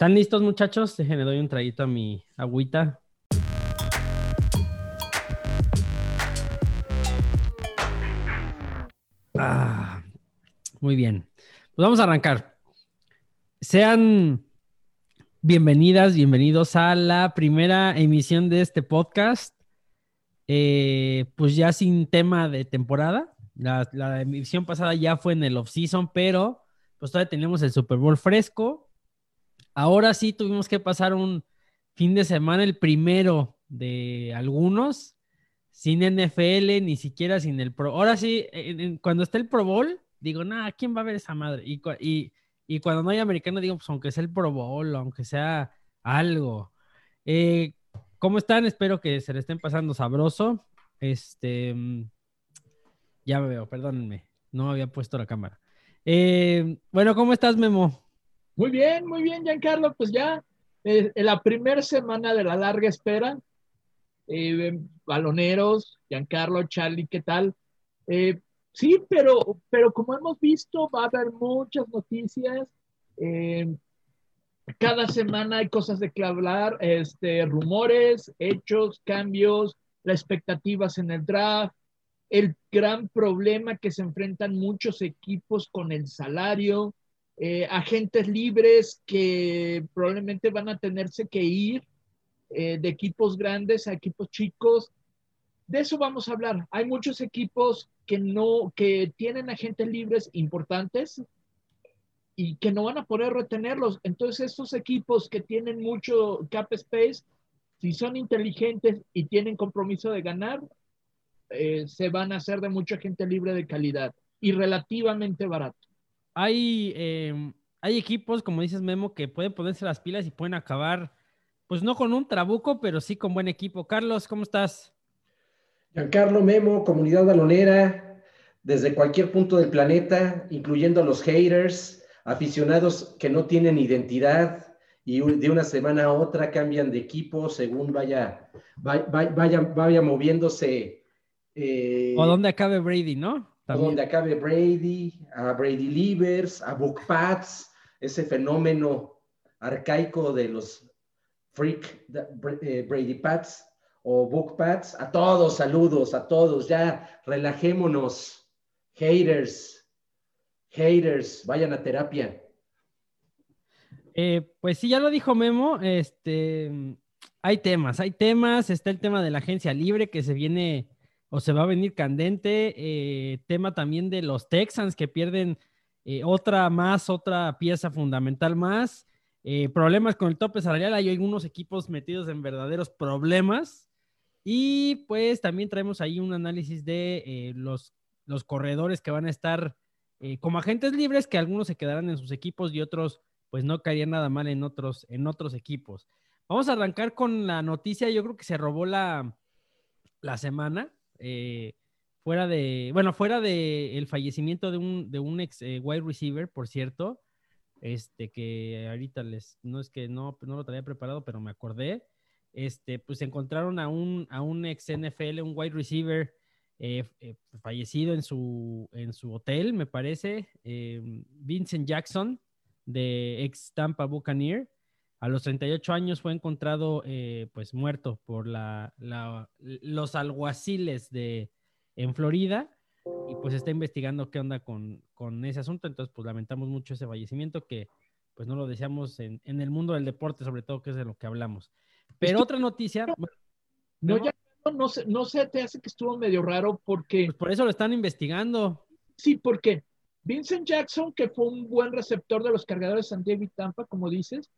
¿Están listos, muchachos? Déjenme doy un traguito a mi agüita. Ah, muy bien. Pues vamos a arrancar. Sean bienvenidas, bienvenidos a la primera emisión de este podcast. Eh, pues ya sin tema de temporada. La, la emisión pasada ya fue en el off-season, pero pues todavía tenemos el Super Bowl fresco. Ahora sí tuvimos que pasar un fin de semana, el primero de algunos, sin NFL, ni siquiera sin el Pro. Ahora sí, cuando está el Pro Bowl, digo, nada, ¿quién va a ver esa madre? Y, cuando no hay americano, digo, pues aunque sea el Pro Bowl, aunque sea algo. Eh, ¿Cómo están? Espero que se le estén pasando sabroso. Este, ya me veo, perdónenme, no había puesto la cámara. Eh, bueno, ¿cómo estás, Memo? Muy bien, muy bien, Giancarlo. Pues ya eh, en la primera semana de la larga espera, eh, baloneros, Giancarlo, Charlie, ¿qué tal? Eh, sí, pero, pero como hemos visto, va a haber muchas noticias. cada semana hay cosas de que hablar, este, rumores, hechos, cambios, las expectativas en el draft, el gran problema que se enfrentan muchos equipos con el salario, eh, agentes libres que probablemente van a tenerse que ir eh, de equipos grandes a equipos chicos. De eso vamos a hablar. Hay muchos equipos que no, que tienen agentes libres importantes y que no van a poder retenerlos. Entonces, estos equipos que tienen mucho cap space, si son inteligentes y tienen compromiso de ganar, eh, se van a hacer de mucha gente libre de calidad y relativamente barato hay, em, hay equipos, como dices Memo, que pueden ponerse las pilas y pueden acabar, pues no con un trabuco, pero sí con buen equipo. Carlos, ¿cómo estás? Giancarlo Memo, comunidad balonera, desde cualquier punto del planeta, incluyendo a los haters, aficionados que no tienen identidad y de una semana a otra cambian de equipo según vaya, vaya, vaya, moviéndose. Eh, o donde acabe Brady, ¿no? Donde acabe Brady, a Brady Leavers, a Book Pats, ese fenómeno arcaico de los freak eh, Brady Pats o Book Pats. A todos, saludos, a todos, ya relajémonos. Haters, haters, vayan a terapia. Eh, pues sí, ya lo dijo Memo, este, hay temas, hay temas, está el tema de la agencia libre que se viene o se va a venir candente. Eh, tema también de los Texans que pierden eh, otra más, otra pieza fundamental más. Eh, problemas con el tope salarial. Hay algunos equipos metidos en verdaderos problemas. Y pues también traemos ahí un análisis de los, los corredores que van a estar como agentes libres, que algunos se quedarán en sus equipos y otros pues no caerían nada mal en otros, en otros equipos. Vamos a arrancar con la noticia, yo creo que se robó la, la semana. Eh, fuera de, bueno, fuera de el fallecimiento de un, de un ex eh, wide receiver, por cierto, este que ahorita les, no es que no, no lo tenía preparado, pero me acordé, este, pues encontraron a un, a un ex NFL, un wide receiver eh, fallecido en su, en su hotel, me parece, Vincent Jackson, de ex Tampa Buccaneer. A los 38 años fue encontrado eh, pues muerto por la, los alguaciles de, en Florida y pues está investigando qué onda con, con, ese asunto. Entonces pues lamentamos mucho ese fallecimiento que pues no lo deseamos en, en, el mundo del deporte, sobre todo que es de lo que hablamos. Pero otra noticia... No, ya no sé, no sé, te hace que estuvo medio raro porque... Pues por eso lo están investigando. Sí, porque Vincent Jackson, que fue un buen receptor de los cargadores San Diego y Tampa, como dices,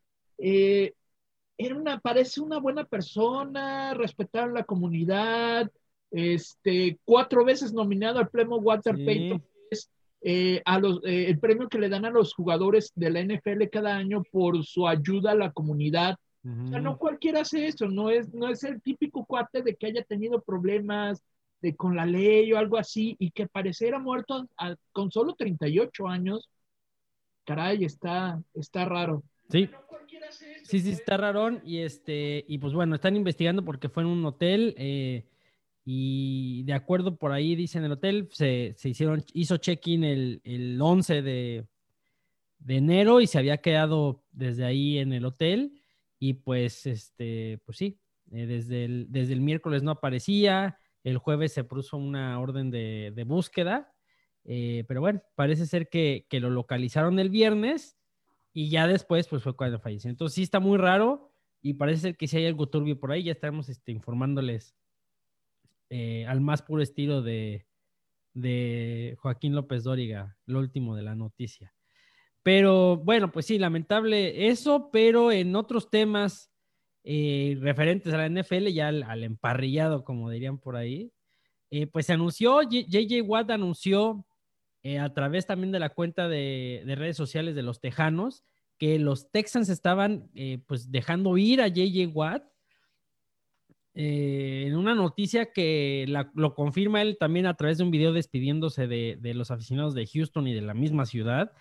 eh, era una, parece una buena persona, respetar la comunidad, este, cuatro veces nominado al premio Walter Payton, eh, a los, eh, el premio que le dan a los jugadores de la NFL cada año por su ayuda a la comunidad. O sea, no cualquiera hace eso, no es, no es el típico cuate de que haya tenido problemas de, con la ley o algo así y que pareciera muerto con solo 38 años. Caray, está, está raro. Sí. Sí, sí, está rarón. Y este, y pues bueno, están investigando porque fue en un hotel. Eh, y de acuerdo por ahí, dicen el hotel, se, hicieron, hizo check-in el, el 11 de, enero y se había quedado desde ahí en el hotel y pues, este, pues sí, eh, desde, el, desde el miércoles no aparecía, el jueves se puso una orden de, búsqueda, eh, pero bueno, parece ser que, lo localizaron el viernes y ya después pues fue cuando falleció. Entonces sí está muy raro y parece ser que si hay algo turbio por ahí, ya estamos este, informándoles eh, al más puro estilo de, de Joaquín López Dóriga, lo último de la noticia. Pero bueno, pues sí, lamentable eso, pero en otros temas eh, referentes a la NFL, ya al, emparrillado, como dirían por ahí, eh, pues se anunció, JJ Watt anunció eh, a través también de la cuenta de, redes sociales de los Tejanos que los Texans estaban pues dejando ir a JJ Watt en una noticia que lo confirma él también a través de un video despidiéndose de, de los aficionados de Houston y de la misma ciudad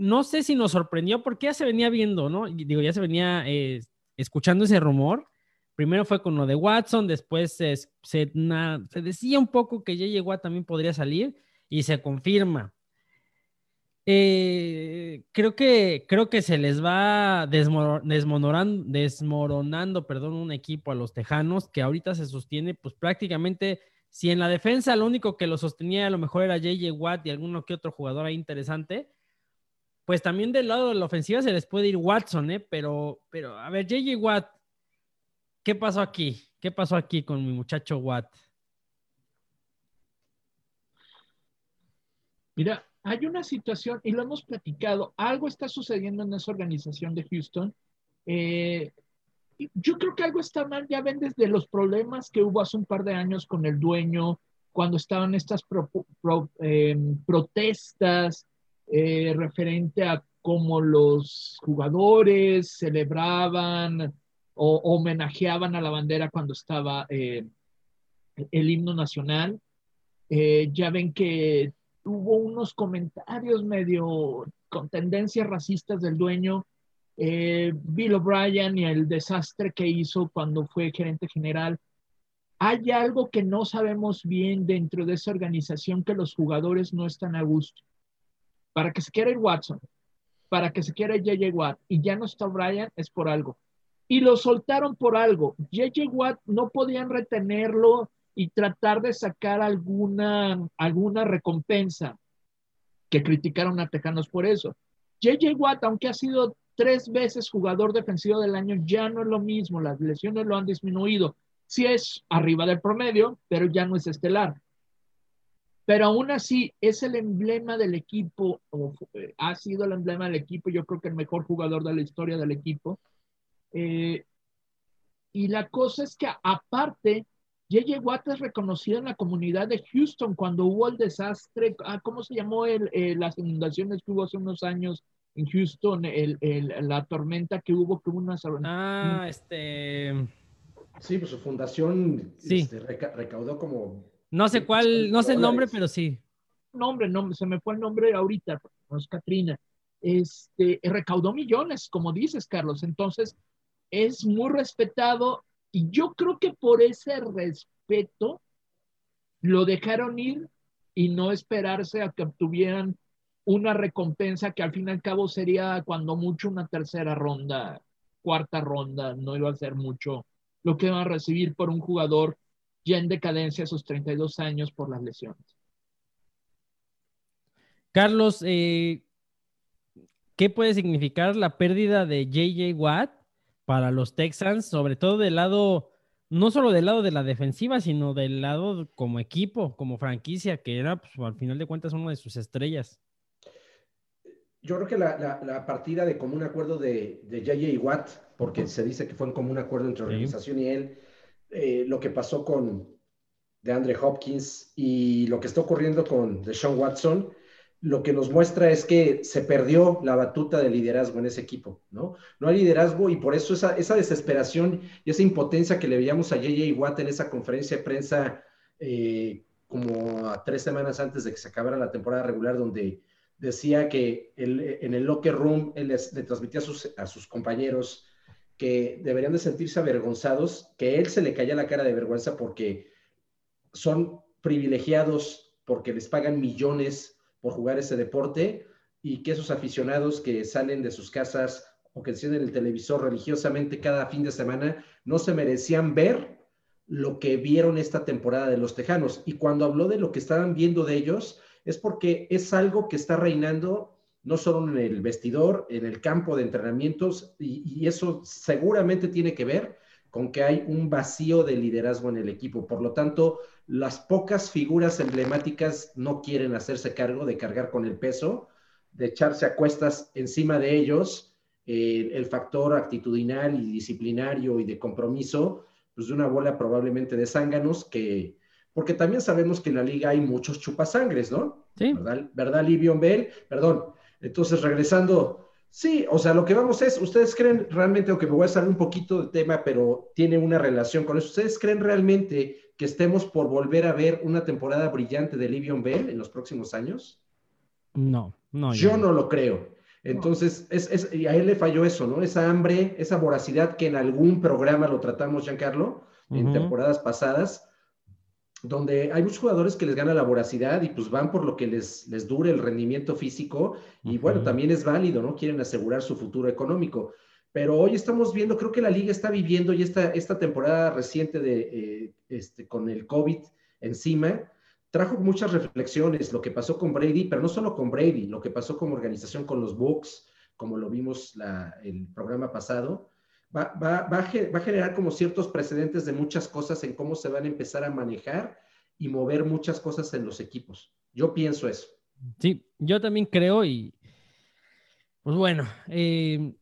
no sé si nos sorprendió porque ya se venía viendo, ¿no? Digo, ya se venía eh, escuchando ese rumor. Primero fue con lo de Watson, después se, se, decía un poco que J.J. Watt también podría salir y se confirma. Eh, creo, que, creo que se les va desmoronando, desmoronando perdón, un equipo a los Tejanos que ahorita se sostiene pues prácticamente si en la defensa lo único que lo sostenía a lo mejor era J.J. Watt y alguno que otro jugador ahí interesante, pues también del lado de la ofensiva se les puede ir Watson, ¿eh? Pero, pero a ver, JJ Watt, ¿qué pasó aquí? ¿Qué pasó aquí con mi muchacho Watt? Mira, hay una situación, y lo hemos platicado, algo está sucediendo en esa organización de Houston. Eh, yo creo que algo está mal, ya ven desde los problemas que hubo hace un par de años con el dueño, cuando estaban estas eh, protestas eh, referente a cómo los jugadores celebraban o homenajeaban a la bandera cuando estaba eh, el himno nacional. Ya ven que hubo unos comentarios medio con tendencias racistas del dueño. Bill O'Brien y el desastre que hizo cuando fue gerente general. Hay algo que no sabemos bien dentro de esa organización que los jugadores no están a gusto para que se quiera ir Watson, para que se quiera JJ Watt y ya no está Brian, es por algo. Y lo soltaron por algo. JJ Watt no podían retenerlo y tratar de sacar alguna, alguna recompensa que criticaron a Tejanos por eso. JJ Watt, aunque ha sido tres veces jugador defensivo del año, ya no es lo mismo. Las lesiones lo han disminuido. Sí es arriba del promedio, pero ya no es estelar pero aún así es el emblema del equipo, o eh, ha sido el emblema del equipo, yo creo que el mejor jugador de la historia del equipo. Eh, y la cosa es que aparte, J.J. Watt es reconocido en la comunidad de Houston cuando hubo el desastre, ah, ¿cómo se llamó el, eh, las inundaciones que hubo hace unos años en Houston, el, la tormenta que hubo, que hubo una... Ah, este... Sí, pues su fundación este, recaudó como no sé cuál, no sé el nombre, pero sí. Nombre, nombre, se me fue el nombre ahorita, no es Katrina. Este, recaudó millones, como dices, Carlos. Entonces, es muy respetado y yo creo que por ese respeto lo dejaron ir y no esperarse a que obtuvieran una recompensa que al fin y al cabo sería cuando mucho una tercera ronda, cuarta ronda, no iba a ser mucho lo que van a recibir por un jugador ya en decadencia a sus 32 años por las lesiones. Carlos, eh, ¿qué puede significar la pérdida de JJ Watt para los Texans, sobre todo del lado, no solo del lado de la defensiva, sino del lado como equipo, como franquicia, que era, pues, al final de cuentas, una de sus estrellas? Yo creo que la, partida de común acuerdo de, de JJ Watt, porque se dice que fue en común acuerdo entre la organización y él, eh, lo que pasó con DeAndre Hopkins y lo que está ocurriendo con Deshaun Watson, lo que nos muestra es que se perdió la batuta de liderazgo en ese equipo, ¿no? No hay liderazgo y por eso esa, esa desesperación y esa impotencia que le veíamos a JJ Watt en esa conferencia de prensa eh, como a tres semanas antes de que se acabara la temporada regular, donde decía que en el locker room él le transmitía a sus compañeros que deberían de sentirse avergonzados, que él se le caía la cara de vergüenza porque son privilegiados, porque les pagan millones por jugar ese deporte, y que esos aficionados que salen de sus casas o que encienden el televisor religiosamente cada fin de semana no se merecían ver lo que vieron esta temporada de los Tejanos. Y cuando habló de lo que estaban viendo de ellos, es porque es algo que está reinando no solo en el vestidor, en el campo de entrenamientos, y, y, eso seguramente tiene que ver con que hay un vacío de liderazgo en el equipo. Por lo tanto, las pocas figuras emblemáticas no quieren hacerse cargo de cargar con el peso, de echarse a cuestas encima de ellos eh, el factor actitudinal y disciplinario y de compromiso, pues de una bola probablemente de zánganos que, porque también sabemos que en la liga hay muchos chupasangres, ¿no? Sí. ¿Verdad, ¿verdad Livion Bell? Perdón. Entonces, regresando, sí, o sea, lo que vamos es, ¿ustedes creen realmente, aunque me voy a salir un poquito del tema, pero tiene una relación con eso, ¿ustedes creen realmente que estemos por volver a ver una temporada brillante de Livion Bell en los próximos años? No, no. Yo no lo creo. Entonces, es, es, y a él le falló eso, ¿no? Esa hambre, esa voracidad que en algún programa lo tratamos, Giancarlo, en uh -huh. temporadas pasadas, donde hay muchos jugadores que les gana la voracidad y pues van por lo que les, les dure el rendimiento físico y uh -huh. bueno, también es válido, ¿no? Quieren asegurar su futuro económico. Pero hoy estamos viendo, creo que la liga está viviendo y esta, esta temporada reciente de, eh, este, con el COVID encima, trajo muchas reflexiones, lo que pasó con Brady, pero no solo con Brady, lo que pasó como organización con los Bucks, como lo vimos la, el programa pasado, va, va, va, a, va, generar como ciertos precedentes de muchas cosas en cómo se van a empezar a manejar y mover muchas cosas en los equipos. Yo pienso eso. Sí, yo también creo y, pues bueno, eh,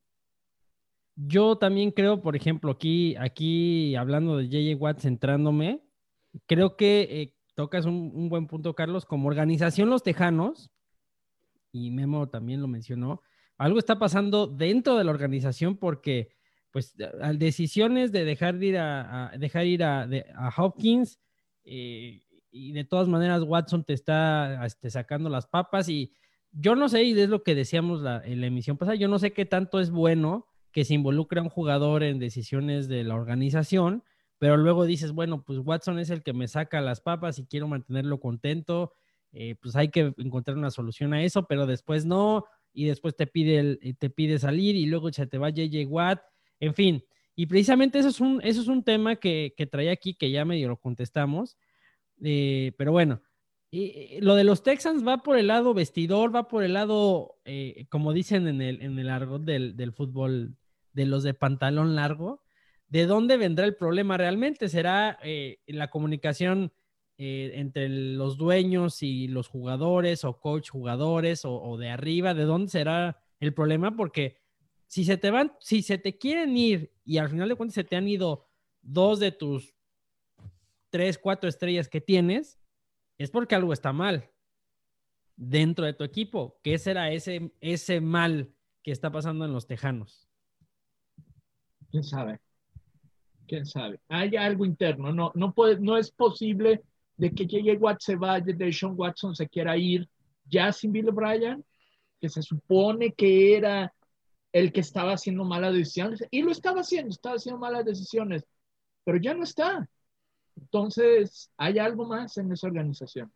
yo también creo, por ejemplo, aquí, aquí hablando de JJ Watt centrándome, creo que eh, tocas un, un, buen punto, Carlos. Como organización, los Tejanos, y Memo también lo mencionó, algo está pasando dentro de la organización porque, pues, decisiones de dejar de ir a, dejar ir a Hopkins eh, y de todas maneras Watson te está este, sacando las papas y yo no sé, y es lo que decíamos la, en la emisión pasada, yo no sé qué tanto es bueno que se involucre a un jugador en decisiones de la organización, pero luego dices, bueno, pues Watson es el que me saca las papas y quiero mantenerlo contento, eh, pues hay que encontrar una solución a eso, pero después no, y después te pide, el, te pide salir y luego se te va JJ Watt, en fin, y precisamente eso es un, eso es un tema que, que traía aquí que ya medio lo contestamos, eh, pero bueno, y, lo de los Texans va por el lado vestidor, va por el lado, eh, como dicen en el, en el argot del, del fútbol, de los de pantalón largo, ¿de dónde vendrá el problema realmente? ¿Será eh, la comunicación eh, entre los dueños y los jugadores o coach jugadores o, o, de arriba? ¿De dónde será el problema? Porque si se te van, si se te quieren ir y al final de cuentas se te han ido dos de tus tres, cuatro estrellas que tienes, es porque algo está mal dentro de tu equipo. ¿Qué será ese, ese mal que está pasando en los Tejanos? ¿Quién sabe? quién sabe. Hay algo interno, no, no, puede, no es posible de que J.J. Watt se vaya, de Sean Watson se quiera ir ya sin Bill O'Brien, que se supone que era el que estaba haciendo malas decisiones, y lo estaba haciendo, estaba haciendo malas decisiones, pero ya no está. Entonces, hay algo más en esa organización.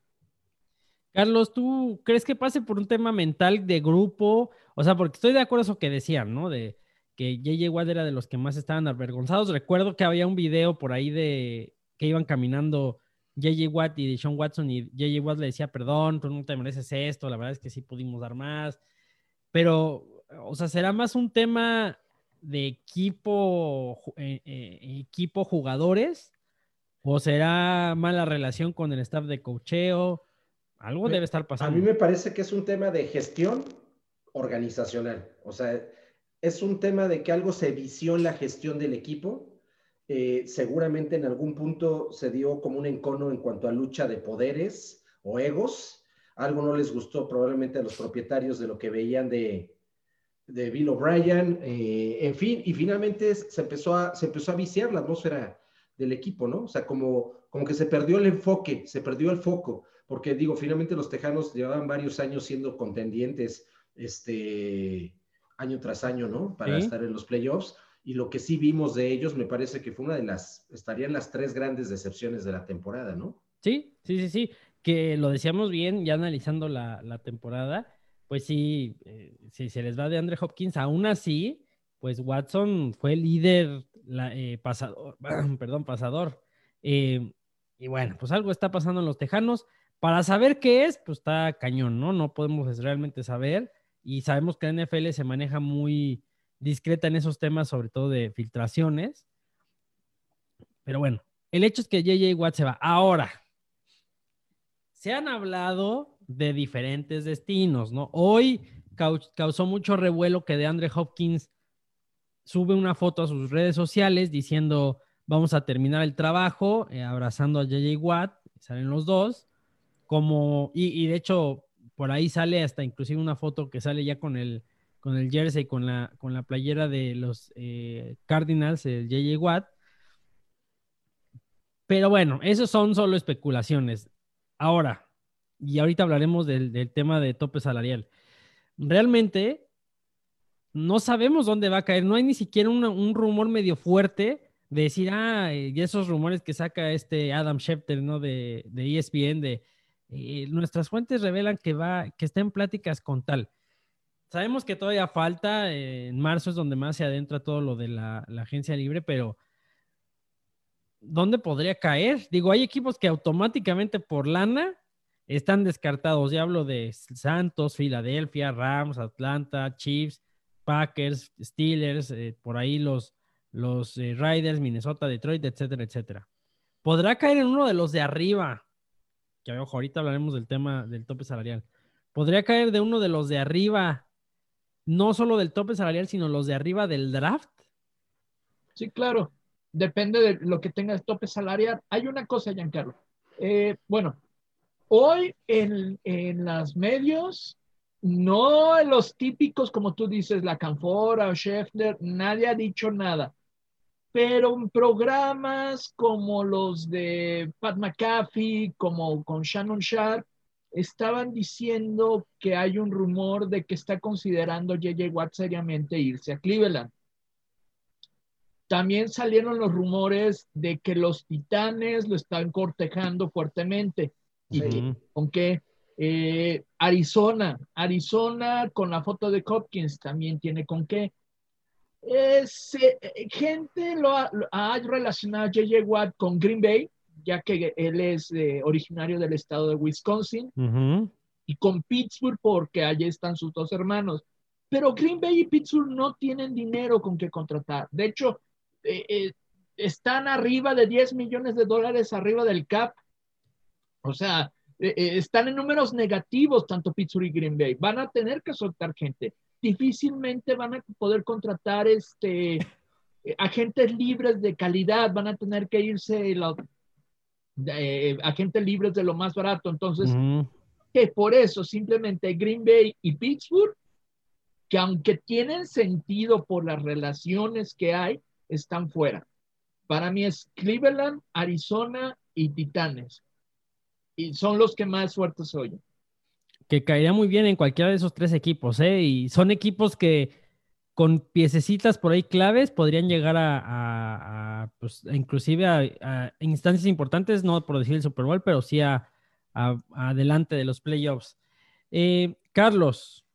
Carlos, ¿tú crees que pase por un tema mental de grupo? O sea, porque estoy de acuerdo con eso que decían, ¿no? De, que JJ Watt era de los que más estaban avergonzados. Recuerdo que había un video por ahí de que iban caminando JJ Watt y Sean Watson y JJ Watt le decía, perdón, tú no te mereces esto, la verdad es que sí pudimos dar más. Pero, o sea, será más un tema de equipo, eh, eh, equipo jugadores o será mala relación con el staff de cocheo. Algo me, debe estar pasando. A mí me parece que es un tema de gestión organizacional. O sea, es un tema de que algo se vició en la gestión del equipo. Eh, seguramente en algún punto se dio como un encono en cuanto a lucha de poderes o egos. Algo no les gustó probablemente a los propietarios de lo que veían de, de Bill O'Brien. Eh, en fin, y finalmente se empezó, a, se empezó a viciar la atmósfera del equipo, ¿no? O sea, como, como que se perdió el enfoque, se perdió el foco, porque digo, finalmente los Tejanos llevaban varios años siendo contendientes, este año tras año, ¿no? Para ¿Sí? estar en los playoffs. Y lo que sí vimos de ellos me parece que fue una de las, estarían las tres grandes decepciones de la temporada, ¿no? Sí, sí, sí, sí. Que lo decíamos bien ya analizando la, la temporada, pues sí, eh, si se les va de Andre Hopkins, aún así, pues Watson fue líder la, eh, pasador, perdón, pasador. Eh, y bueno, pues algo está pasando en los Tejanos. Para saber qué es, pues está cañón, ¿no? No podemos realmente saber. Y sabemos que la NFL se maneja muy discreta en esos temas, sobre todo de filtraciones. Pero bueno, el hecho es que JJ Watt se va. Ahora, se han hablado de diferentes destinos, ¿no? Hoy causó mucho revuelo que de Andre Hopkins sube una foto a sus redes sociales diciendo vamos a terminar el trabajo, eh, abrazando a JJ Watt, salen los dos, como, y, de hecho por ahí sale hasta inclusive una foto que sale ya con el, con el jersey, con la, con la playera de los eh, Cardinals, el JJ Watt. Pero bueno, esos son solo especulaciones. Ahora, y ahorita hablaremos del, tema de tope salarial. Realmente, no sabemos dónde va a caer. No hay ni siquiera un rumor medio fuerte de decir, ah, y esos rumores que saca este Adam Schefter, ¿no? De, de ESPN, de eh, nuestras fuentes revelan que va, que está en pláticas con tal. Sabemos que todavía falta, eh, en marzo es donde más se adentra todo lo de la, la agencia libre, pero ¿dónde podría caer? Digo, hay equipos que automáticamente por lana están descartados. Ya hablo de Santos, Filadelfia, Rams, Atlanta, Chiefs Packers, Steelers, eh, por ahí los, los eh, Riders, Minnesota, Detroit, etcétera, etcétera. Podrá caer en uno de los de arriba, que ojo, ahorita hablaremos del tema del tope salarial. Podría caer de uno de los de arriba, no solo del tope salarial, sino los de arriba del draft. Sí, claro. Depende de lo que tenga el tope salarial. Hay una cosa, Giancarlo. Eh, bueno, hoy en, en los medios no los típicos, como tú dices, la Canfora o Scheffler, nadie ha dicho nada. Pero en programas como los de Pat McAfee, como con Shannon Sharp, estaban diciendo que hay un rumor de que está considerando JJ Watt seriamente irse a Cleveland. También salieron los rumores de que los Titanes lo están cortejando fuertemente. Y aunque eh, Arizona, Arizona con la foto de Hopkins también tiene con qué. Eh, gente lo ha, relacionado a JJ Watt con Green Bay, ya que él es eh, originario del estado de Wisconsin, y con Pittsburgh porque allí están sus dos hermanos. Pero Green Bay y Pittsburgh no tienen dinero con que contratar. De hecho, están arriba de 10 millones de dólares arriba del cap. O sea, eh, eh, están en números negativos tanto Pittsburgh y Green Bay. Van a tener que soltar gente. Difícilmente van a poder contratar este, eh, agentes libres de calidad. Van a tener que irse agentes libres de lo más barato. Entonces, que por eso simplemente Green Bay y Pittsburgh, que aunque tienen sentido por las relaciones que hay, están fuera. Para mí es Cleveland, Arizona y Titanes y son los que más fuertes oyen. Que caería muy bien en cualquiera de esos tres equipos, ¿eh? Y son equipos que con piececitas por ahí claves podrían llegar a, pues, inclusive a, instancias importantes, no por decir el Super Bowl, pero sí a, adelante de los playoffs. Eh, Carlos,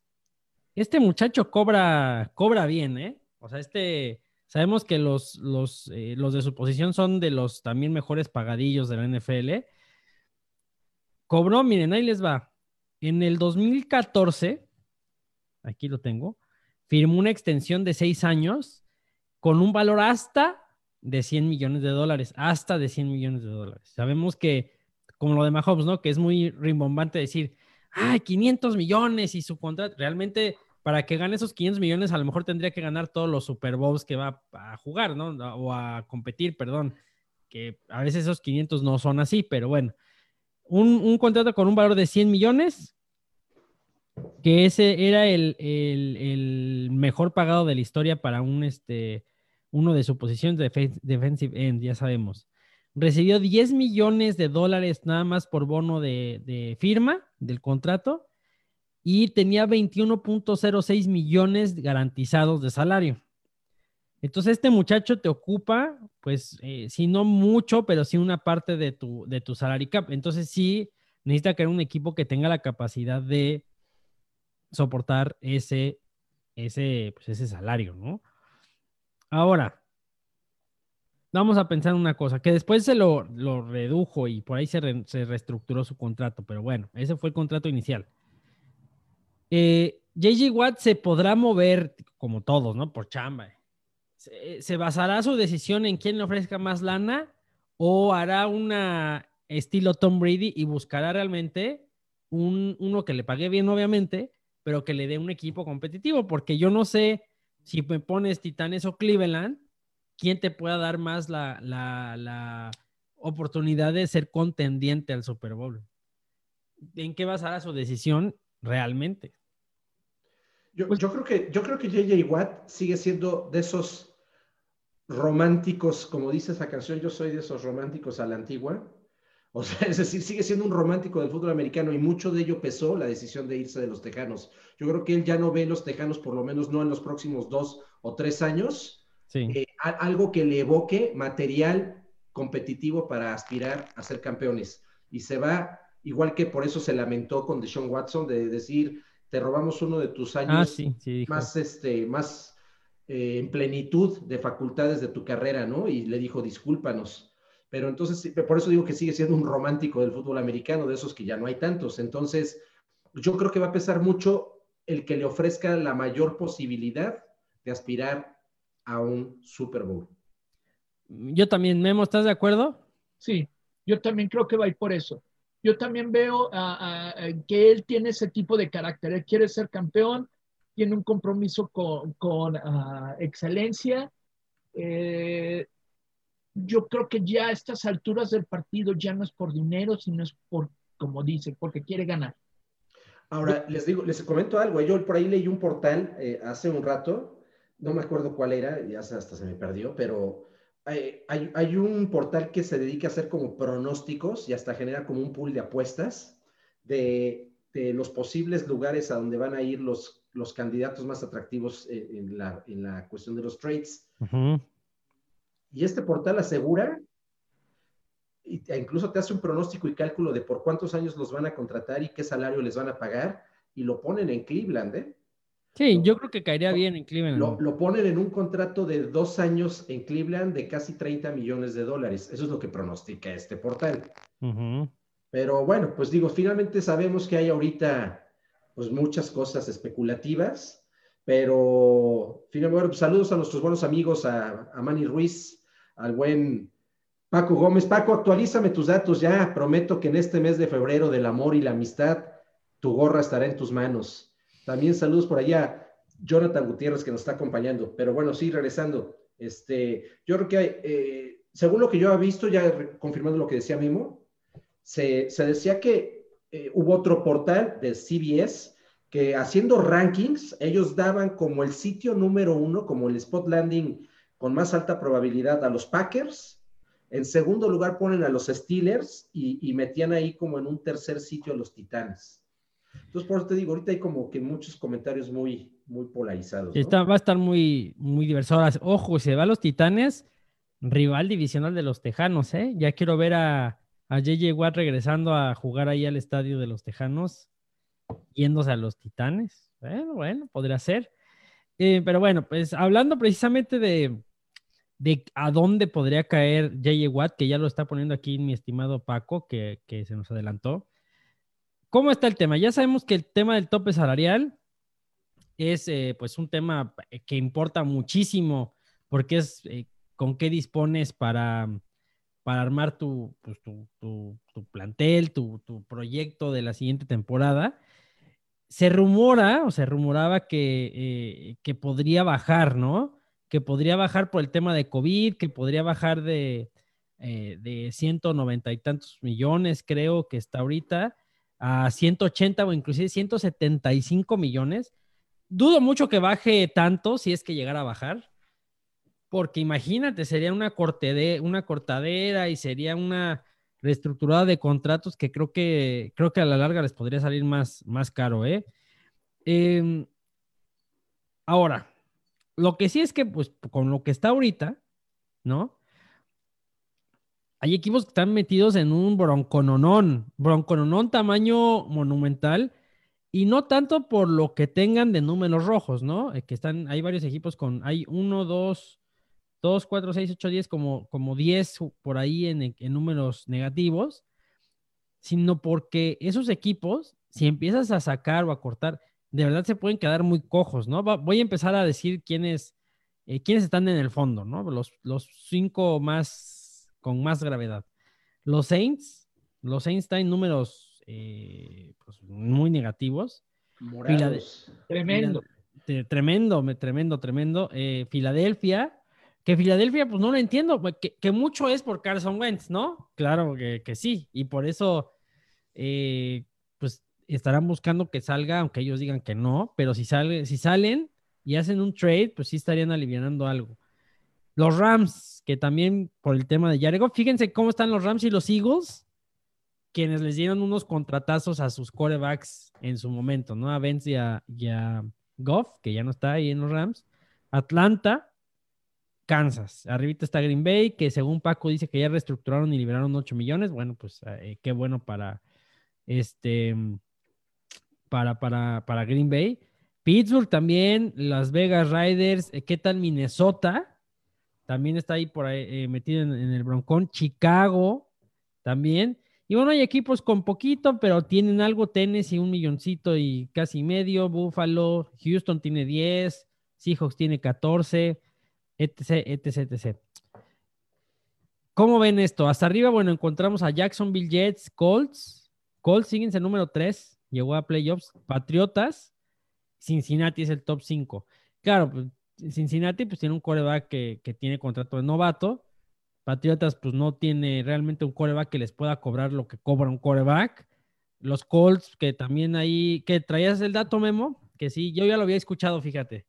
este muchacho cobra, cobra bien, ¿eh? O sea, este, sabemos que los, los, eh, los de su posición son de los también mejores pagadillos de la NFL cobró, miren, ahí les va. En el 2014, aquí lo tengo, firmó una extensión de seis años con un valor hasta de 100 millones de dólares, hasta de 100 millones de dólares. Sabemos que, como lo de Mahomes, ¿no? Que es muy rimbombante decir, ay, 500 millones y su contrato, realmente para que gane esos 500 millones a lo mejor tendría que ganar todos los Super Bowls que va a jugar, ¿no? O a competir, perdón, que a veces esos 500 no son así, pero bueno, un, contrato con un valor de 100 millones, que ese era el, mejor pagado de la historia para un, este, uno de su posición de defensive end, ya sabemos. Recibió 10 millones de dólares nada más por bono de, de firma del contrato y tenía 21.06 millones garantizados de salario. Entonces este muchacho te ocupa, pues, eh, si no mucho, pero sí una parte de tu, de tu salary cap. Entonces sí necesita crear un equipo que tenga la capacidad de soportar ese, ese, pues ese salario, ¿no? Ahora, vamos a pensar una cosa, que después se lo, redujo y por ahí se, reestructuró su contrato, pero bueno, ese fue el contrato inicial. Eh, JJ Watt se podrá mover, como todos, ¿no? Por chamba. Se, basará su decisión en quién le ofrezca más lana o hará una estilo Tom Brady y buscará realmente un, uno que le pague bien, obviamente, pero que le dé un equipo competitivo, porque yo no sé si me pones Titanes o Cleveland, quién te pueda dar más la, oportunidad de ser contendiente al Super Bowl. ¿En qué basará su decisión realmente? Yo, yo, creo que, yo creo que JJ Watt sigue siendo de esos románticos, como dice esa canción, yo soy de esos románticos a la antigua. O sea, es decir, sigue siendo un romántico del fútbol americano y mucho de ello pesó la decisión de irse de los Tejanos. Yo creo que él ya no ve los Tejanos, por lo menos no en los próximos dos o tres años, eh, algo que le evoque material competitivo para aspirar a ser campeones. Y se va, igual que por eso se lamentó con Deshaun Watson, de decir, te robamos uno de tus años ah, más, este, más eh, en plenitud de facultades de tu carrera, ¿no? Y le dijo, discúlpanos. Pero entonces, por eso digo que sigue siendo un romántico del fútbol americano, de esos que ya no hay tantos. Entonces, yo creo que va a pesar mucho el que le ofrezca la mayor posibilidad de aspirar a un Super Bowl. Yo también, Memo, ¿estás de acuerdo? Sí, yo también creo que va a ir por eso. Yo también veo que él tiene ese tipo de carácter. Él quiere ser campeón, tiene un compromiso con, ah, excelencia. Eh, yo creo que ya a estas alturas del partido ya no es por dinero, sino es por, como dice, porque quiere ganar. Ahora, les digo, les comento algo. Yo por ahí leí un portal eh, hace un rato no me acuerdo cuál era, ya hasta se me perdió, pero hay, hay, un portal que se dedica a hacer como pronósticos y hasta genera como un pool de apuestas de, de los posibles lugares a donde van a ir los, los candidatos más atractivos en, la, en la, cuestión de los trades. Y este portal asegura, e incluso te hace un pronóstico y cálculo de por cuántos años los van a contratar y qué salario les van a pagar, y lo ponen en Cleveland, ¿eh? Sí, yo creo que caería bien en Cleveland. Lo, ponen en un contrato de dos años en Cleveland de casi 30 millones de dólares. Eso es lo que pronostica este portal. Pero bueno, pues digo, finalmente sabemos que hay ahorita pues muchas cosas especulativas, pero finalmente, pues, saludos a nuestros buenos amigos, a, a Manny Ruiz, al buen Paco Gómez. Paco, actualízame tus datos ya. Prometo que en este mes de febrero del amor y la amistad, tu gorra estará en tus manos. También saludos por allá, Jonathan Gutiérrez, que nos está acompañando. Pero bueno, sí, regresando. Este, yo creo que eh, según lo que yo he visto, ya confirmando lo que decía Memo, se, decía que eh, hubo otro portal de CBS que haciendo rankings, ellos daban como el sitio número uno, como el spot landing con más alta probabilidad a los Packers. En segundo lugar ponen a los Steelers y, metían ahí como en un tercer sitio a los Titanes. Entonces, por eso te digo, ahorita hay como que muchos comentarios muy, muy polarizados. va a estar muy, muy diverso. ojo, si se va a los Titanes, rival divisional de los Tejanos, ¿eh? Ya quiero ver a, a JJ regresando a jugar ahí al estadio de los Tejanos, yéndose a los Titanes. Bueno, bueno, podría ser. Eh, pero bueno, pues hablando precisamente de, de a dónde podría caer JJ Watt, que ya lo está poniendo aquí mi estimado Paco, que, que se nos adelantó. ¿Cómo está el tema? Ya sabemos que el tema del tope salarial es eh, pues un tema eh, que importa muchísimo porque es con qué dispones para, para armar tu, pues, tu, plantel, tu, proyecto de la siguiente temporada. Se rumora o se rumoraba que, que podría bajar, ¿no? Que podría bajar por el tema de COVID, que podría bajar de, de 190 y tantos millones, creo que está ahorita a 180 o inclusive 175 millones. Dudo mucho que baje tanto si es que llegara a bajar, porque imagínate, sería una, una cortadera y sería una reestructurada de contratos que creo que, creo que a la larga les podría salir más, más caro. ¿eh? Em, ahora, lo que sí es que, pues, con lo que está ahorita, ¿no? hay equipos que están metidos en un broncononón, broncononón tamaño monumental y no tanto por lo que tengan de números rojos, ¿no? Eh, que están, hay varios equipos con, hay uno, dos, dos, cuatro, seis, ocho, diez, como, como diez por ahí en, en números negativos, sino porque esos equipos, si empiezas a sacar o a cortar, de verdad se pueden quedar muy cojos, ¿no? voy a empezar a decir quiénes, eh, quiénes están en el fondo, ¿no? Los, los cinco más, con más gravedad. Los Saints, los Saints están números eh, pues, muy negativos. Tremendo. tremendo, tremendo, tremendo. Eh, Filadelfia, que Filadelfia, pues no lo entiendo, que, mucho es por Carson Wentz, ¿no? Claro que, que sí, y por eso, pues estarán buscando que salga, aunque ellos digan que no, pero si, sale, si salen y hacen un trade, pues sí estarían aliviando algo. Los Rams, que también por el tema de Jared fíjense cómo están los Rams y los Eagles, quienes les dieron unos contratazos a sus corebacks en su momento, ¿no? A Vance y a, Goff, que ya no está ahí en los Rams. Atlanta, Kansas. Arribita está Green Bay, que según Paco dice que ya reestructuraron y liberaron 8 millones. Bueno, pues eh, qué bueno para este para, para, para Green Bay. Pittsburgh también, Las Vegas Riders, eh, ¿qué tal Minnesota? También está ahí por ahí eh, metido en, el broncón. Chicago también. Y bueno, hay equipos con poquito, pero tienen algo, Tennessee un milloncito y casi medio, Buffalo, Houston tiene 10, Seahawks tiene 14, etc, etc, etc. ¿Cómo ven esto? Hasta arriba, bueno, encontramos a Jacksonville Jets, Colts. Colts siguen en número 3, llegó a playoffs. Patriotas, Cincinnati es el top 5. Claro, pues, Cincinnati pues tiene un coreback que, tiene contrato de novato. Patriotas pues no tiene realmente un coreback que les pueda cobrar lo que cobra un coreback. Los Colts que también ahí, que traías el dato Memo, que sí, yo ya lo había escuchado, fíjate.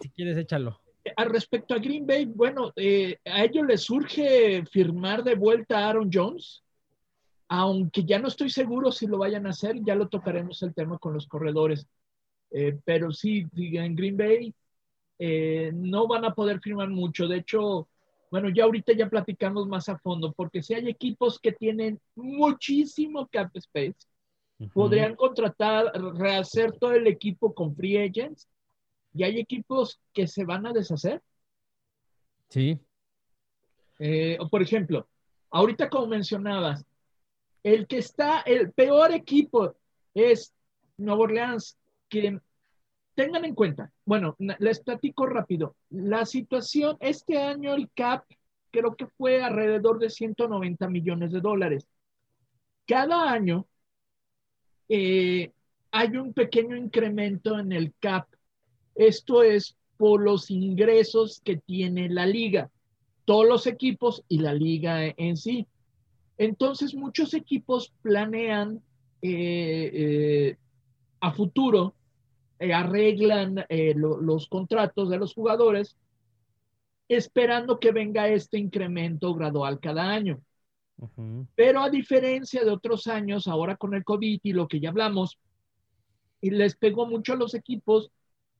si quieres, échalo. Al respecto a Green Bay, bueno, eh, a ellos les surge firmar de vuelta a Aaron Jones aunque ya no estoy seguro si lo vayan a hacer, ya lo tocaremos el tema con los corredores. Eh, pero sí, en Green Bay eh, no van a poder firmar mucho. De hecho, bueno, ya ahorita ya platicamos más a fondo, porque si hay equipos que tienen muchísimo cap space, podrían contratar, rehacer todo el equipo con free agents, y hay equipos que se van a deshacer. Sí. Eh, por ejemplo, ahorita como mencionabas, el que está, el peor equipo es Nueva Orleans, que tengan en cuenta, bueno, les platico rápido, la situación, este año el CAP creo que fue alrededor de 190 millones de dólares. Cada año eh, hay un pequeño incremento en el CAP. Esto es por los ingresos que tiene la liga, todos los equipos y la liga en sí. Entonces, muchos equipos planean eh, eh, a futuro, eh, arreglan los contratos de los jugadores, esperando que venga este incremento gradual cada año. Pero a diferencia de otros años, ahora con el COVID y lo que ya hablamos, y les pegó mucho a los equipos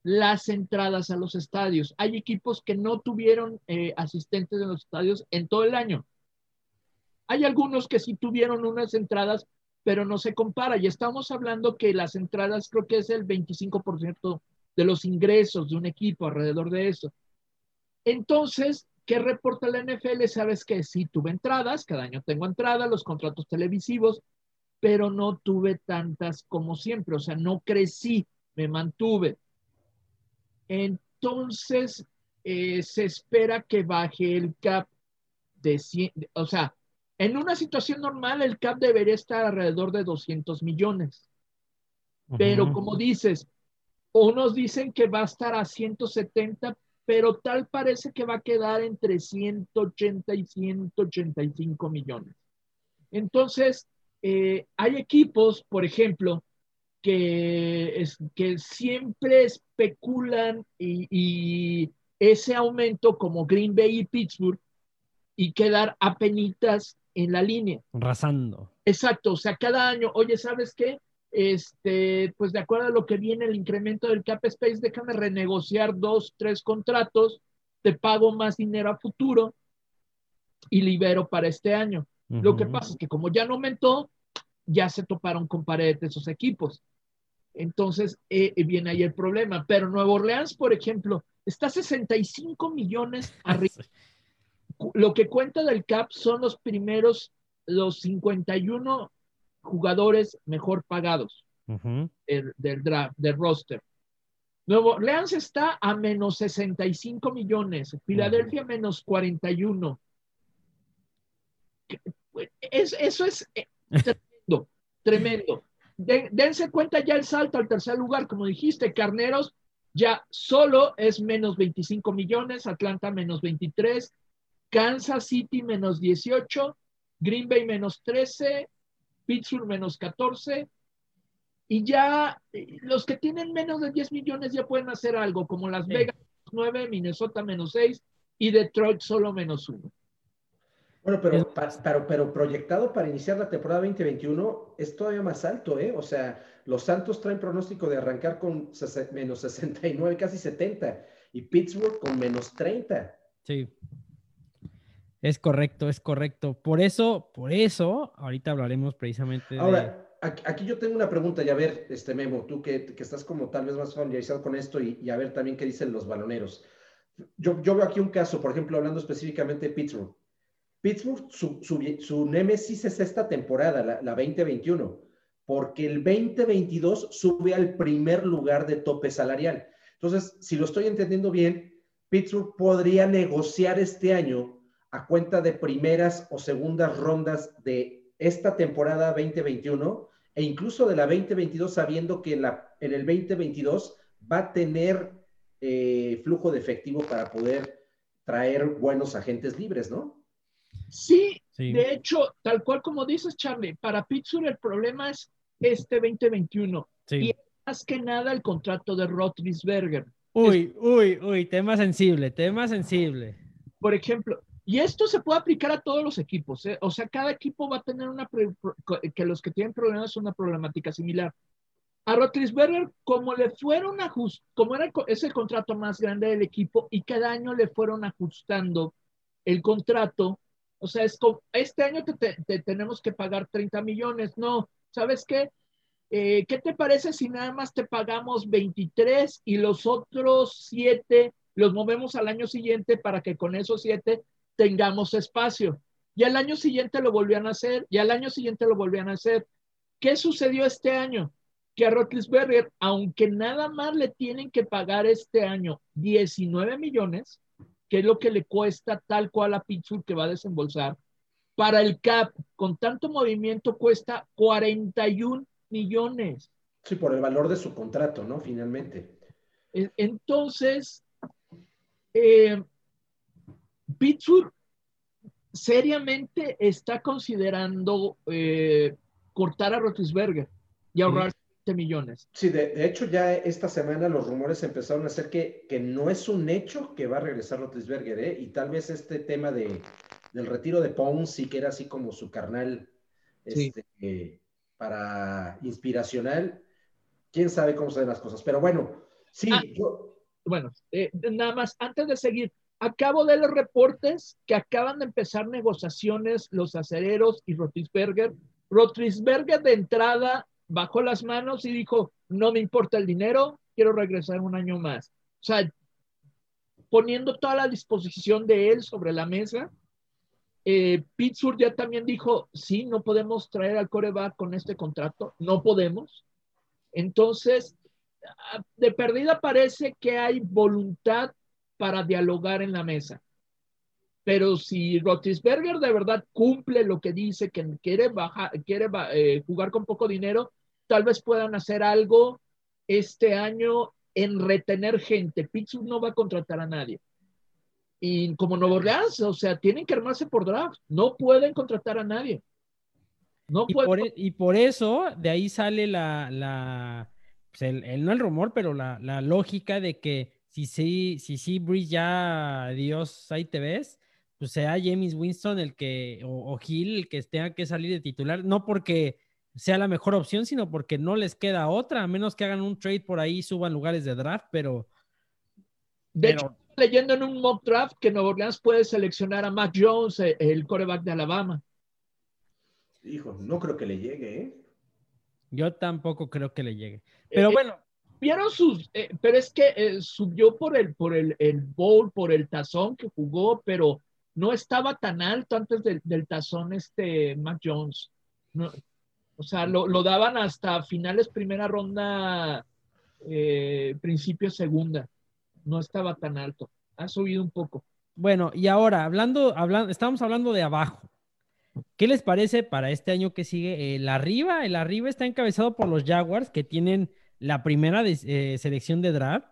las entradas a los estadios. Hay equipos que no tuvieron asistentes en los estadios en todo el año. Hay algunos que sí tuvieron unas entradas, pero no se compara. Y estamos hablando que las entradas creo que es el 25% de los ingresos de un equipo alrededor de eso. Entonces, ¿qué reporta la NFL? Sabes que sí tuve entradas, cada año tengo entradas, los contratos televisivos, pero no tuve tantas como siempre, o sea, no crecí, me mantuve. Entonces, eh, se espera que baje el cap de 100, o sea, en una situación normal, el CAP debería estar alrededor de 200 millones. Pero como dices, unos dicen que va a estar a 170, pero tal parece que va a quedar entre 180 y 185 millones. Entonces, eh, hay equipos, por ejemplo, que, que siempre especulan y, ese aumento como Green Bay y Pittsburgh y quedar a penitas en la línea. Rasando. Exacto, o sea, cada año, oye, ¿sabes qué? Este, pues de acuerdo a lo que viene el incremento del cap space, déjame renegociar dos, tres contratos, te pago más dinero a futuro y libero para este año. Lo que pasa es que como ya no aumentó, ya se toparon con paredes esos equipos. Entonces eh, eh, viene ahí el problema. Pero Nueva Orleans, por ejemplo, está 65 millones arriba. Lo que cuenta del CAP son los primeros, los 51 jugadores mejor pagados del, draft, del roster. Nuevo Orleans está a menos 65 millones, Filadelfia menos 41. eso es tremendo, tremendo. dense cuenta ya el salto al tercer lugar, como dijiste, Carneros ya solo es menos 25 millones, Atlanta menos 23, Kansas City menos 18, Green Bay menos 13, Pittsburgh menos 14, y ya eh, los que tienen menos de 10 millones ya pueden hacer algo, como Las Vegas 9, Minnesota menos 6 y Detroit solo menos 1. Bueno, pero, pero, pero, proyectado para iniciar la temporada 2021 es todavía más alto, ¿eh? O sea, los Santos traen pronóstico de arrancar con menos 69, casi 70, y Pittsburgh con menos 30. Sí. Es correcto, es correcto. Por eso, por eso, ahorita hablaremos precisamente de... Ahora, aquí yo tengo una pregunta, y a ver, este Memo, tú que, estás como tal vez más familiarizado con esto, y, a ver también qué dicen los baloneros. Yo, yo, veo aquí un caso, por ejemplo, hablando específicamente de Pittsburgh. Pittsburgh, su, su, némesis es esta temporada, la, la 2021, porque el 2022 sube al primer lugar de tope salarial. Entonces, si lo estoy entendiendo bien, Pittsburgh podría negociar este año a cuenta de primeras o segundas rondas de esta temporada 2021 e incluso de la 2022 sabiendo que la, en el 2022 va a tener eh, flujo de efectivo para poder traer buenos agentes libres, ¿no? Sí, de hecho, tal cual como dices, Charlie, para Pittsburgh el problema es este 2021. Y más que nada el contrato de Rotlisberger. Uy, uy, uy, tema sensible, tema sensible. Por ejemplo, y esto se puede aplicar a todos los equipos. ¿eh? O sea, cada equipo va a tener una, que los que tienen problemas una problemática similar. A Rotlisberger, como le fueron ajust, como era, es el contrato más grande del equipo y cada año le fueron ajustando el contrato, o sea, es como, este año te, tenemos que pagar 30 millones. No, ¿sabes qué? Eh, ¿Qué te parece si nada más te pagamos 23 y los otros 7 los movemos al año siguiente para que con esos 7 tengamos espacio. Y al año siguiente lo volvían a hacer, y al año siguiente lo volvían a hacer. ¿Qué sucedió este año? Que a Rotlisberger, aunque nada más le tienen que pagar este año 19 millones, que es lo que le cuesta tal cual a Pittsburgh que va a desembolsar, para el CAP, con tanto movimiento, cuesta 41 millones. Sí, por el valor de su contrato, ¿no? Finalmente. Entonces, eh, Pittsburgh seriamente está considerando eh, cortar a Rotisberger y ahorrar 20 millones. Sí, de, hecho ya esta semana los rumores empezaron a ser que, que no es un hecho que va a regresar Rotisberger, ¿eh? y tal vez este tema de, del retiro de Ponzi, que era así como su carnal este, eh, para inspiracional, quién sabe cómo se ven las cosas, pero bueno, sí, ah, yo... Bueno, eh, nada más, antes de seguir, Acabo de los reportes que acaban de empezar negociaciones los acereros y Rotisberger. Rotisberger de entrada bajó las manos y dijo, no me importa el dinero, quiero regresar un año más. O sea, poniendo toda la disposición de él sobre la mesa. Eh, Pittsburgh ya también dijo, sí, no podemos traer al coreback con este contrato, no podemos. Entonces, de perdida parece que hay voluntad para dialogar en la mesa. Pero si Rotisberger de verdad cumple lo que dice, que quiere, bajar, quiere eh, jugar con poco dinero, tal vez puedan hacer algo este año en retener gente. Pittsburgh no va a contratar a nadie. Y como Nuevo Orleans, o sea, tienen que armarse por draft. No pueden contratar a nadie. No y, por, e, y por eso, de ahí sale la, la pues el, no el rumor, pero la, la lógica de que si sí, si sí, Breeze ya, Dios, ahí te ves, pues sea James Winston el que, o, o Hill el que tenga que salir de titular, no porque sea la mejor opción, sino porque no les queda otra, a menos que hagan un trade por ahí y suban lugares de draft, pero... De hecho, leyendo en un mock draft que Nueva Orleans puede seleccionar a Mac Jones, eh, el coreback de Alabama. Hijo, no creo que le llegue, ¿eh? Yo tampoco creo que le llegue. Pero Eh, bueno, Vieron sus, eh, pero es que eh, subió por el, por el, el bowl, por el tazón que jugó, pero no estaba tan alto antes del, del tazón este Mac Jones. No, o sea, lo, lo daban hasta finales primera ronda, eh, principio segunda. No estaba tan alto. Ha subido un poco. Bueno, y ahora, hablando, hablando, estamos hablando de abajo. ¿Qué les parece para este año que sigue? El arriba, el arriba está encabezado por los Jaguars, que tienen la primera eh, selección de draft.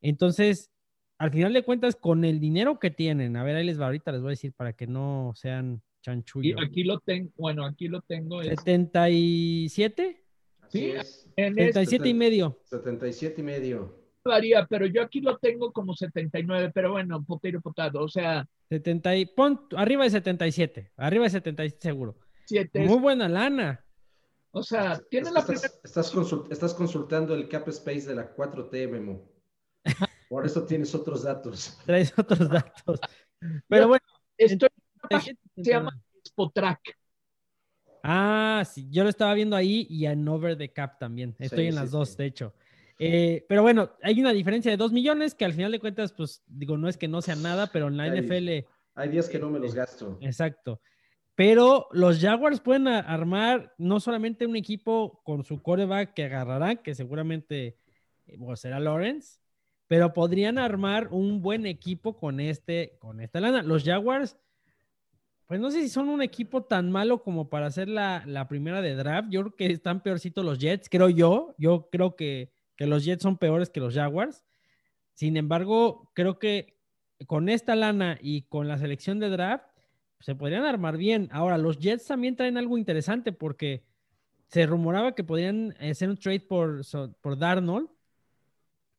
Entonces, al final de cuentas, con el dinero que tienen, a ver, ahí les va, ahorita les voy a decir para que no sean Y chanchullos. aquí lo tengo, bueno, aquí lo tengo. es- 77, Así Sí, es. en este 77 y medio. 77 y medio. varía, pero yo aquí lo tengo como 79, pero bueno, potero potado, o sea, 70 y, pon arriba de 77, arriba de 77 seguro. 7, Muy buena lana. o sea, tiene la estás, primera, estás, consult- estás consultando el cap space de la 4T, Memo. Por eso tienes otros datos. Traes otros datos. Pero bueno, estoy se se llama Spotrack. Ah, sí, yo lo estaba viendo ahí y en Over the Cap también. Estoy Sí, en sí, las dos, sí. de hecho. Eh, pero bueno, hay una diferencia de 2 millones que al final de cuentas, pues digo, no es que no sea nada, pero en la. NFL, Hay días que no me los gasto. exacto. Pero los Jaguars pueden armar no solamente un equipo con su coreback que agarrarán, que seguramente eh, bueno, será Lawrence, pero podrían armar un buen equipo con este, con esta lana. Los Jaguars, pues no sé si son un equipo tan malo como para hacer la, la primera de draft. Yo creo que están peorcitos los Jets, creo yo. Yo creo que, que los Jets son peores que los Jaguars. Sin embargo, creo que con esta lana y con la selección de draft, se podrían armar bien. Ahora, los Jets también traen algo interesante porque se rumoraba que podrían hacer un trade por, por Darnold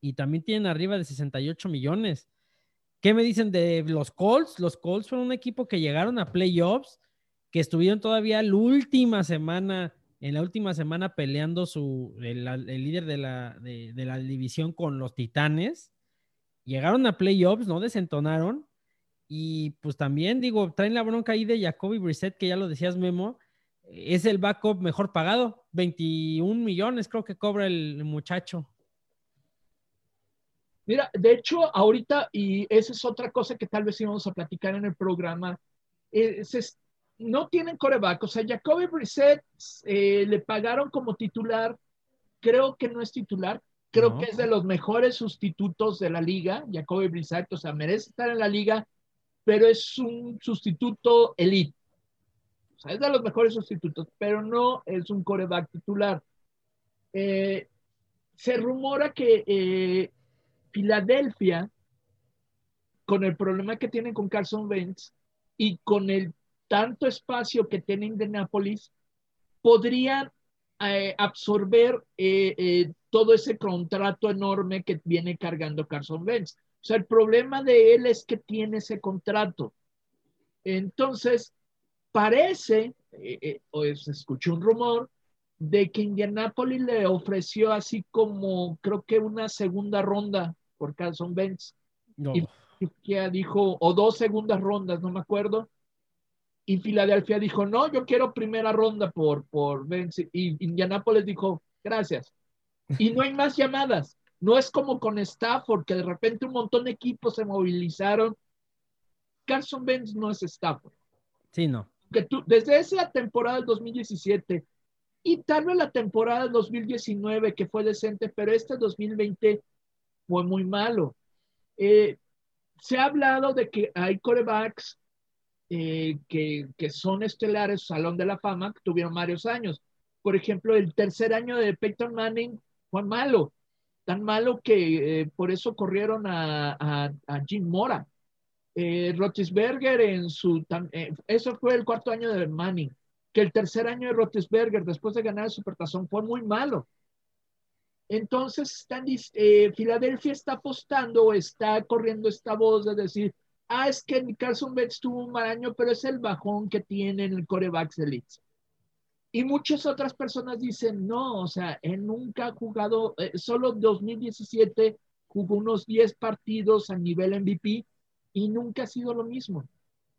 y también tienen arriba de 68 millones. ¿Qué me dicen de los Colts? Los Colts fueron un equipo que llegaron a playoffs, que estuvieron todavía la última semana, en la última semana peleando su, el, el líder de la, de, de la división con los Titanes. Llegaron a playoffs, no desentonaron. Y pues también, digo, traen la bronca ahí de Jacoby Brissett, que ya lo decías, Memo. Es el backup mejor pagado. 21 millones creo que cobra el muchacho. Mira, de hecho, ahorita, y esa es otra cosa que tal vez íbamos a platicar en el programa, eh, se- no tienen coreback, o sea, Jacoby Brissett eh, le pagaron como titular, creo que no es titular, creo No. que es de los mejores sustitutos de la liga, Jacoby Brissett, o sea, merece estar en la liga, pero es un sustituto elite. O sea, es de los mejores sustitutos, pero no es un coreback titular. Eh, se rumora que Filadelfia, con el problema que tienen con Carson Wentz y con el tanto espacio que tiene Indianapolis, podrían eh, absorber eh, eh, todo ese contrato enorme que viene cargando Carson Wentz. O sea, el problema de él es que tiene ese contrato. Entonces, parece, o se escuchó un rumor, de que Indianapolis le ofreció así como, creo que una segunda ronda por Carson Wentz. No. Y Filadelfia dijo, o dos segundas rondas, no me acuerdo. Y Filadelfia dijo, no, yo quiero primera ronda por, por Wentz. Y Indianapolis dijo, gracias. Y no hay más llamadas. No es como con Stafford, que de repente un montón de equipos se movilizaron. Carson Wentz no es Stafford. Sí, no. Que tú, desde esa temporada del 2017 y tal vez la temporada del 2019 que fue decente, pero este 2020 fue muy malo. Eh, se ha hablado de que hay corebacks eh, que, que, son estelares, Salón de la Fama, que tuvieron varios años. Por ejemplo, el tercer año de Peyton Manning fue malo, tan malo que eh, por eso corrieron a, a, Jim Mora. Eh, Rotisberger en su... Eso fue el cuarto año de Manning, que el tercer año de Rotisberger, después de ganar el Supertazón, fue muy malo. Entonces, están, eh, Filadelfia está apostando o está corriendo esta voz de decir, ah, es que Carson Wentz tuvo un mal año, pero es el bajón que tienen el corebacks elite. Y muchas otras personas dicen, no, o sea, él nunca ha jugado, eh, solo 2017 jugó unos 10 partidos a nivel MVP y nunca ha sido lo mismo.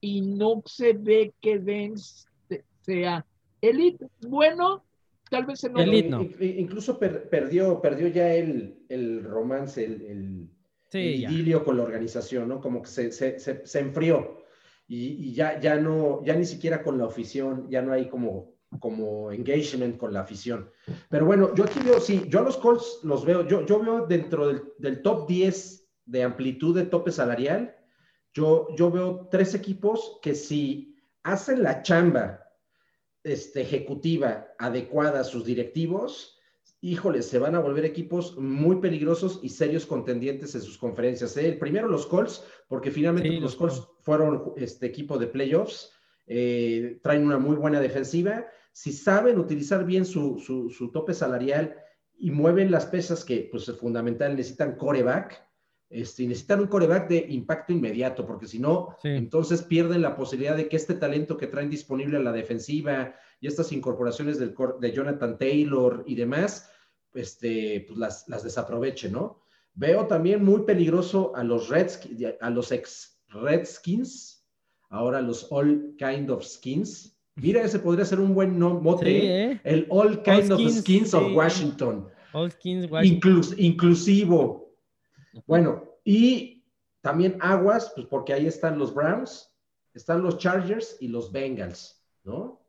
Y no se ve que Vance sea elite. Bueno, tal vez en Elite no. Incluso per- perdió, perdió ya el, el romance, el, el- Sí, el ya. idilio con la organización, ¿no? Como que se, se- se- se enfrió y, y ya, ya no, ya ni siquiera con la afición, ya no hay como, como engagement con la afición. Pero bueno, yo aquí veo, sí, yo a los Colts los veo, yo, yo veo dentro del, del top 10 de amplitud de tope salarial, yo, yo veo tres equipos que si hacen la chamba este, ejecutiva adecuada a sus directivos, híjole, se van a volver equipos muy peligrosos y serios contendientes en sus conferencias. ¿eh? El primero, los Colts, porque finalmente Sí, los Colts fueron este equipo de playoffs, eh, traen una muy buena defensiva. Si saben utilizar bien su, su- su tope salarial y mueven las pesas que, pues, es fundamental, necesitan coreback, este, y necesitan un coreback de impacto inmediato, porque si no, Sí. entonces pierden la posibilidad de que este talento que traen disponible a la defensiva y estas incorporaciones del, de Jonathan Taylor y demás, este, pues las, las desaprovechen, ¿no? Veo también muy peligroso a los Redskins, a los ex Redskins, ahora los All Kind of Skins. Mira, ese podría ser un buen no- mote, Sí, ¿eh? ¿eh? el All Kind of Skins, Skins of. Washington. All Skins, Washington. Inclus- inclusivo. Bueno, y también aguas, pues porque ahí están los Browns, están los Chargers y los Bengals, ¿no?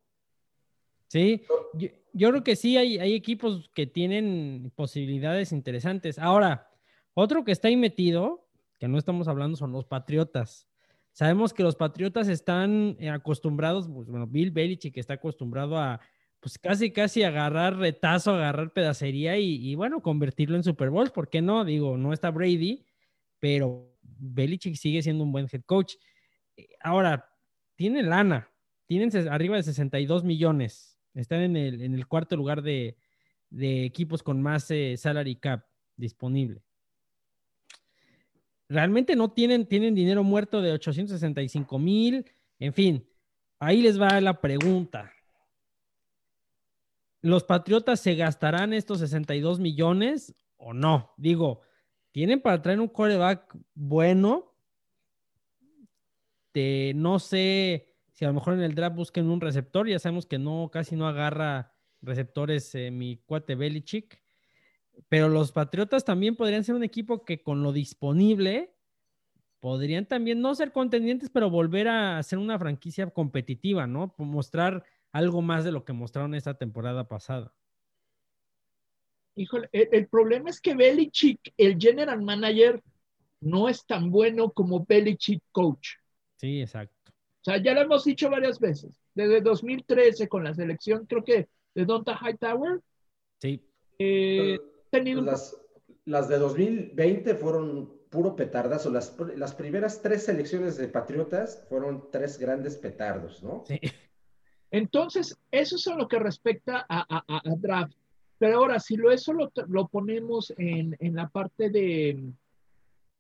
Sí, yo, yo creo que sí hay, hay equipos que tienen posibilidades interesantes. Ahora, otro que está ahí metido, que no estamos hablando, son los Patriotas. Sabemos que los Patriotas están eh, acostumbrados, pues, bueno, Bill Belichick está acostumbrado a, pues casi, casi agarrar retazo, agarrar pedacería y, bueno, convertirlo en Super Bowl. ¿Por qué no? Digo, no está Brady, pero Belichick sigue siendo un buen head coach. Eh, Ahora, tiene lana, tienen arriba de 62 millones. Están en el, en el cuarto lugar de, de equipos con más eh, salary cap disponible. Realmente no tienen, tienen dinero muerto de 865 mil. En fin, ahí les va la pregunta. ¿Los Patriotas se gastarán estos 62 millones o no? Digo, tienen para traer un coreback bueno. De, no sé si a lo mejor en el draft busquen un receptor. Ya sabemos que no, casi no agarra receptores eh, mi cuate Belichick. Pero los Patriotas también podrían ser un equipo que con lo disponible podrían también no ser contendientes, pero volver a ser una franquicia competitiva, ¿no? Mostrar algo más de lo que mostraron esta temporada pasada. Híjole, el, el problema es que Belichick, el general manager, no es tan bueno como Belichick coach. Sí, exacto. O sea, ya lo hemos dicho varias veces. Desde 2013 con la selección, creo que de Donta Hightower, Sí. eh, tenido Pues las, las de 2020 fueron puro petardazo. Las, las primeras tres selecciones de Patriotas fueron tres grandes petardos, ¿no? Sí. Entonces, eso es en lo que respecta a, a, a, a draft. Pero ahora, si lo, eso lo, lo ponemos en, en, la parte de,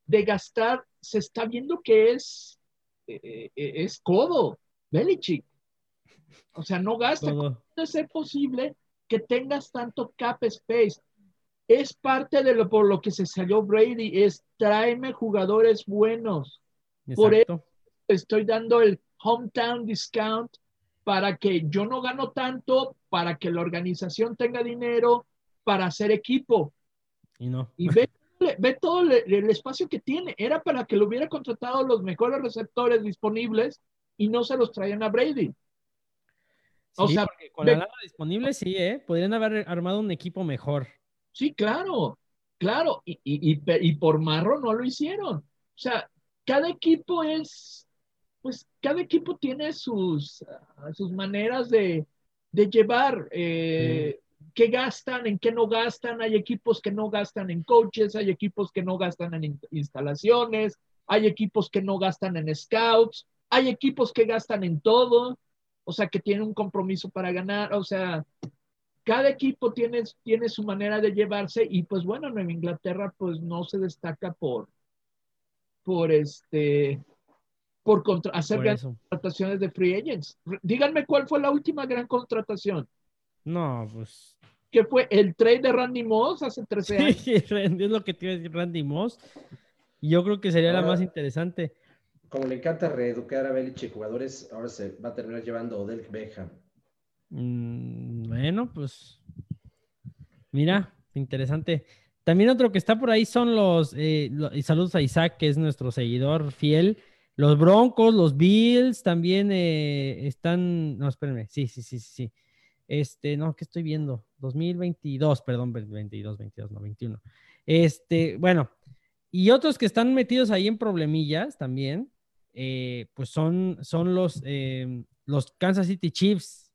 de gastar, se está viendo que es, eh, es codo, Belichick. O sea, no gasta. ¿Cómo puede ser posible que tengas tanto cap space? Es parte de lo por lo que se salió Brady, es tráeme jugadores buenos. Por eso estoy dando el hometown discount para que yo no gano tanto, para que la organización tenga dinero, para hacer equipo. Y no. Y ve, ve todo el, el, espacio que tiene. Era para que lo hubiera contratado los mejores receptores disponibles y no se los traían a Brady. O sí, sea, con ve, la lana disponible, sí, ¿eh? Podrían haber armado un equipo mejor. Sí, claro, claro. Y, y, y, y por marro no lo hicieron. O sea, cada equipo es pues cada equipo tiene sus, uh, sus maneras de, de llevar, eh, qué gastan, en qué no gastan. Hay equipos que no gastan en coaches, hay equipos que no gastan en in instalaciones, hay equipos que no gastan en scouts, hay equipos que gastan en todo, o sea, que tienen un compromiso para ganar, o sea, cada equipo tiene, tiene su manera de llevarse y pues bueno, Nueva Inglaterra pues no se destaca por, por este, por contra hacer Por grandes contrataciones de free agents. Díganme cuál fue la última gran contratación. No, pues. Que fue el trade de Randy Moss hace 13 años. Sí, es lo que te iba a decir Randy Moss. Y yo creo que sería ahora, la más interesante. Como le encanta reeducar a Belichick jugadores, ahora se va a terminar llevando Odell Beckham. Mm, bueno, pues Mira, interesante. También otro que está por ahí son los, eh, y saludos a Isaac, que es nuestro seguidor fiel. Los Broncos, los Bills también eh, están, no, espérenme, sí, sí, sí, sí. Este, no, ¿qué estoy viendo? 2022, perdón, 22, 22, no, 21. Este, bueno, y otros que están metidos ahí en problemillas también, eh, pues son, son los, los Kansas City Chiefs,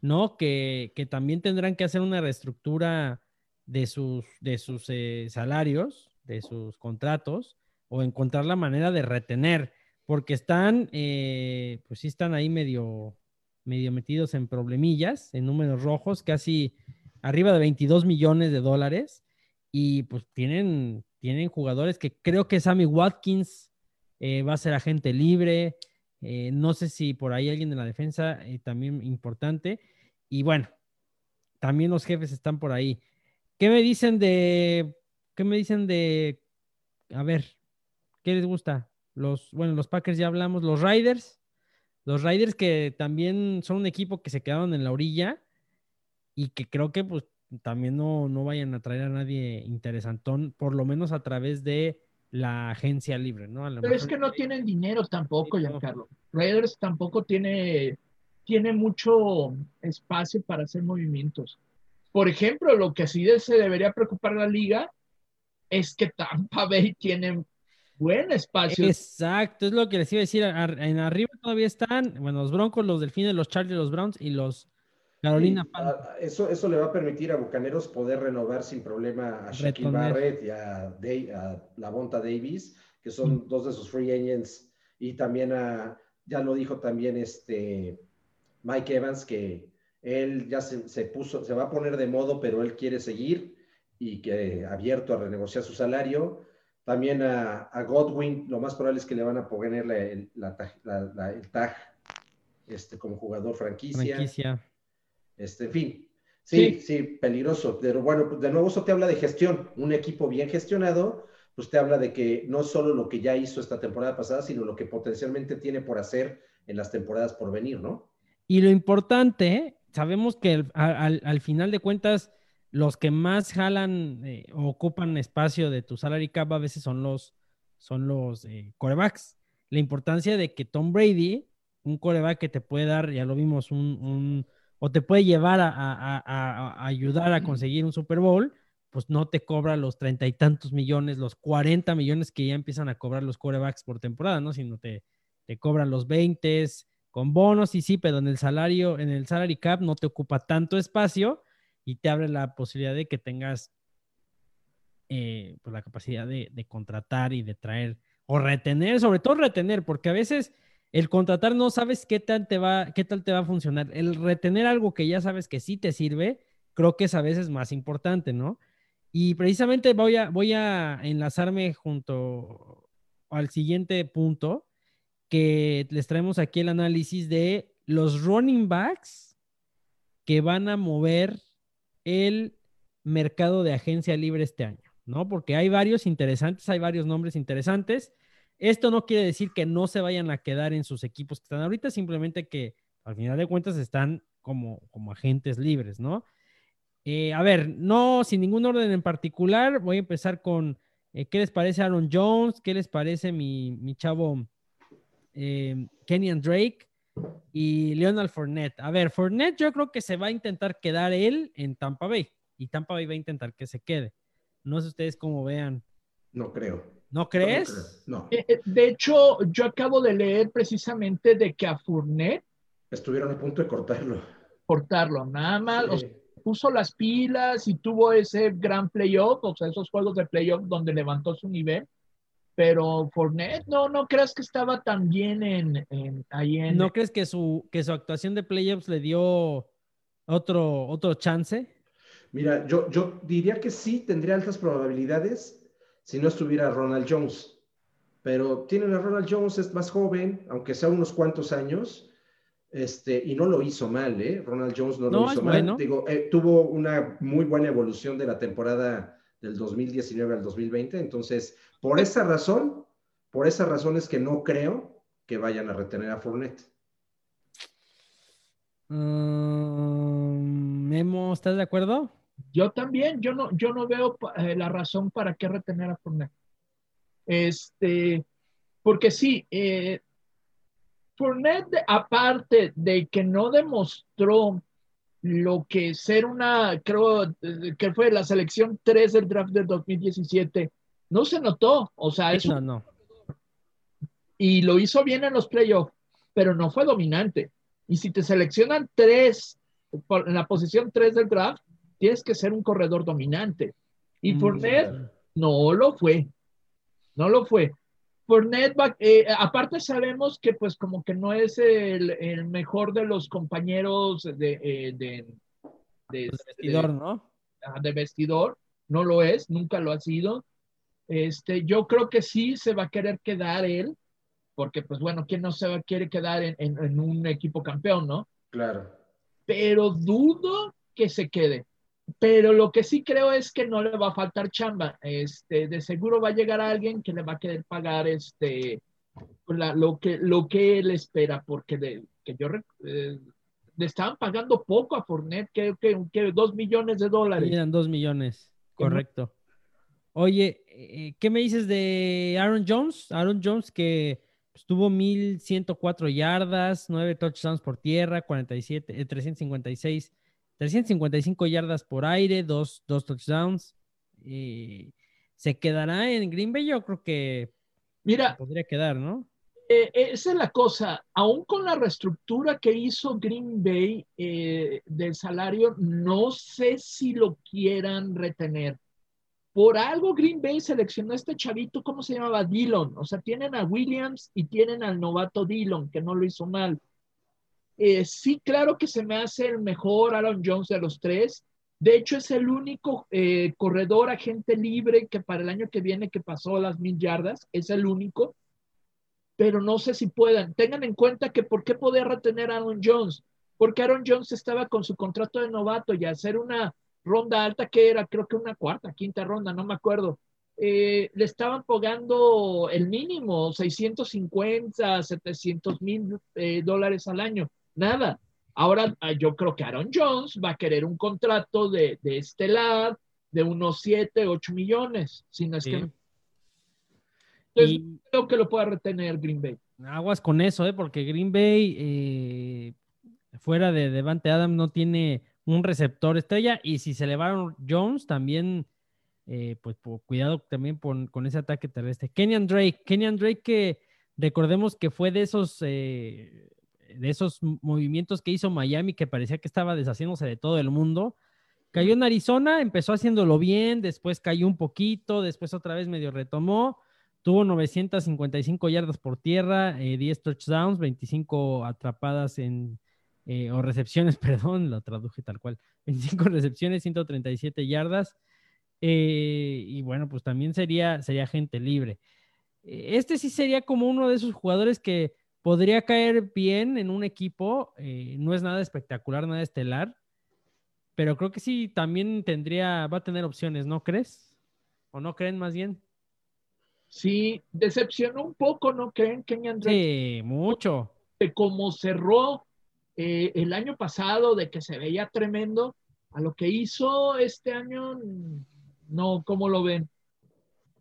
¿no? Que, que también tendrán que hacer una reestructura de sus, de sus eh, salarios, de sus contratos, o encontrar la manera de retener, porque están, eh, pues sí están ahí medio, medio metidos en problemillas, en números rojos, casi arriba de 22 millones de dólares, y pues tienen, tienen jugadores que creo que Sammy Watkins eh, va a ser agente libre, no sé si por ahí alguien de la defensa también importante, y bueno, también los jefes están por ahí. ¿Qué me dicen de, qué me dicen de, a ver, ¿qué les gusta? Los, bueno, los Packers ya hablamos, los Riders, los Riders que también son un equipo que se quedaron en la orilla y que creo que pues también no, no vayan a traer a nadie interesantón, por lo menos a través de la agencia libre, ¿no? Pero es que no tienen dinero tampoco, Giancarlo. Raiders tampoco tiene, tiene mucho espacio para hacer movimientos. Por ejemplo, lo que sí se debería preocupar la liga es que Tampa Bay tiene buen espacio. Exacto, es lo que les iba a decir. En arriba todavía están, bueno, los Broncos, los Delfines, los Chargers, los Browns y los Carolina. eso, eso le va a permitir a Bucaneros poder renovar sin problema a Shaquille Barrett y a, a la Bonta Davis, que son mm. dos de sus free agents, y también a, ya lo dijo también este Mike Evans, que él ya se, puso, se va a poner de modo, pero él quiere seguir y que abierto a renegociar su salario. También a, Godwin, lo más probable es que le van a poner el, tag este, como jugador franquicia. franquicia. Este, en fin, sí, sí, peligroso. Pero bueno, pues, de nuevo eso te habla de gestión. Un equipo bien gestionado, pues te habla de que no solo lo que ya hizo esta temporada pasada, sino lo que potencialmente tiene por hacer en las temporadas por venir, ¿no? Y lo importante sabemos que al, final de cuentas, los que más jalan eh, o ocupan espacio de tu salary cap a veces son los, son los eh, corebacks. La importancia de que Tom Brady, un coreback que te puede dar, ya lo vimos, un, o te puede llevar a, ayudar a conseguir un Super Bowl, pues no te cobra los treinta y tantos millones, los cuarenta millones que ya empiezan a cobrar los corebacks por temporada, ¿no? Sino te, te cobran los 20, con bonos y sí, pero en el salario, en el salary cap no te ocupa tanto espacio y te abre la posibilidad de que tengas eh, pues la capacidad de, contratar y de traer o retener, sobre todo retener, porque a veces el contratar no sabes qué tal te va, qué tal te va a funcionar. El retener algo que ya sabes que sí te sirve, creo que es a veces más importante, ¿no? Y precisamente voy a, voy a enlazarme junto al siguiente punto, que les traemos aquí el análisis de los running backs que van a mover el mercado de agencia libre este año, ¿no? Porque hay varios interesantes, hay varios nombres interesantes. Esto no quiere decir que no se vayan a quedar en sus equipos que están ahorita, simplemente que al final de cuentas están como, como agentes libres, ¿no? Eh, a ver, no sin ningún orden en particular, voy a empezar con eh, qué les parece Aaron Jones, qué les parece mi, mi chavo eh, Kenyan Drake y Leonard Fournette. A ver, Fournette yo creo que se va a intentar quedar él en Tampa Bay y Tampa Bay va a intentar que se quede. No sé ustedes cómo vean. No creo. ¿No crees? No. Eh, eh, de hecho, yo acabo de leer precisamente de que a Fournette estuvieron a punto de cortarlo. Cortarlo, nada más. puso las pilas y tuvo ese gran playoff, o sea, esos juegos de playoff donde levantó su nivel pero Fournette, no, no crees que estaba tan bien en, ahí en... ¿No crees que su, que su actuación de playoffs le dio otro, otro chance? Mira, yo, yo diría que sí, tendría altas probabilidades si no estuviera Ronald Jones. Pero tienen a Ronald Jones, es más joven, aunque sea unos cuantos años, este, y no lo hizo mal, ¿eh? Ronald Jones no, lo hizo mal. Digo, eh, tuvo una muy buena evolución de la temporada del 2019 al 2020. Entonces, por esa razón, por esa razón es que no creo que vayan a retener a Fournette. Mm, Memo, ¿estás de acuerdo? Yo también, yo no, yo no veo eh, la razón para qué retener a Fournette. Este, porque sí, eh, Fournette, aparte de que no demostró lo que ser una, creo que fue la selección 3 del draft del 2017, no se notó. O sea, eso. No, no. Y lo hizo bien en los playoffs, pero no fue dominante. Y si te seleccionan 3 en la posición 3 del draft, tienes que ser un corredor dominante. Y mm, Fournette no lo fue. No lo fue. Fournette, eh, aparte sabemos que pues como que no es el, mejor de los compañeros de, eh, de, de, vestidor, ¿no? De vestidor, no lo es, nunca lo ha sido. Este, yo creo que sí se va a querer quedar él, porque pues bueno, ¿quién no se va a querer quedar en, en un equipo campeón, no? Claro. Pero dudo que se quede. Pero lo que sí creo es que no le va a faltar chamba. Este, de seguro va a llegar alguien que le va a querer pagar este, lo, que, lo que él espera, porque de, que yo eh, le estaban pagando poco a Fournette, que, que, dos millones de dólares. Eran dos millones, correcto. Oye, eh, ¿qué me dices de Aaron Jones? Aaron Jones que pues, tuvo 1104 yardas, 9 touchdowns por tierra, 47, 356 355 yardas por aire, dos, dos touchdowns. y ¿Se quedará en Green Bay? Yo creo que Mira, podría quedar, ¿no? Eh, esa es la cosa. Aún con la reestructura que hizo Green Bay eh, del salario, no sé si lo quieran retener. Por algo Green Bay seleccionó a este chavito, ¿cómo se llamaba? Dillon. O sea, tienen a Williams y tienen al novato Dillon, que no lo hizo mal. Eh, sí, claro que se me hace el mejor Aaron Jones de los tres. De hecho, es el único eh, corredor agente libre que para el año que viene que pasó las mil yardas. Es el único. Pero no sé si puedan. Tengan en cuenta que ¿por qué poder retener a Aaron Jones? Porque Aaron Jones estaba con su contrato de novato y hacer una ronda alta que era, creo que una cuarta, quinta ronda, no me acuerdo. Eh, le estaban pagando el mínimo, 650, 700 mil dólares al año nada. Ahora ah, yo creo que Aaron Jones va a querer un contrato de, de estelar de unos 7, 8 millones. Si no es que... Entonces, creo que lo pueda retener Green Bay. Aguas con eso, ¿eh? porque Green Bay, eh, fuera de Devante Adam, no tiene un receptor estrella. Y si se le va Jones, también, eh, pues cuidado también con ese ataque terrestre. Kenyan Drake, Kenyan Drake que recordemos que fue de esos eh, de esos movimientos que hizo Miami que parecía que estaba deshaciéndose de todo el mundo. Cayó en Arizona, empezó haciéndolo bien, después cayó un poquito, después otra vez medio retomó, tuvo 955 yardas por tierra, 10 eh, touchdowns, 25 atrapadas en, eh, o recepciones, perdón, lo traduje tal cual, 25 recepciones, 137 yardas. Eh, y bueno, pues también sería, sería gente libre. Este sí sería como uno de esos jugadores que podría caer bien en un equipo, eh, no es nada espectacular, nada estelar, pero creo que sí también tendría, va a tener opciones, ¿no crees? ¿O no creen más bien? Sí, decepcionó un poco, ¿no creen, Kenyan Sí, mucho. De cómo cerró eh, el año pasado, de que se veía tremendo, a lo que hizo este año, no, ¿cómo lo ven?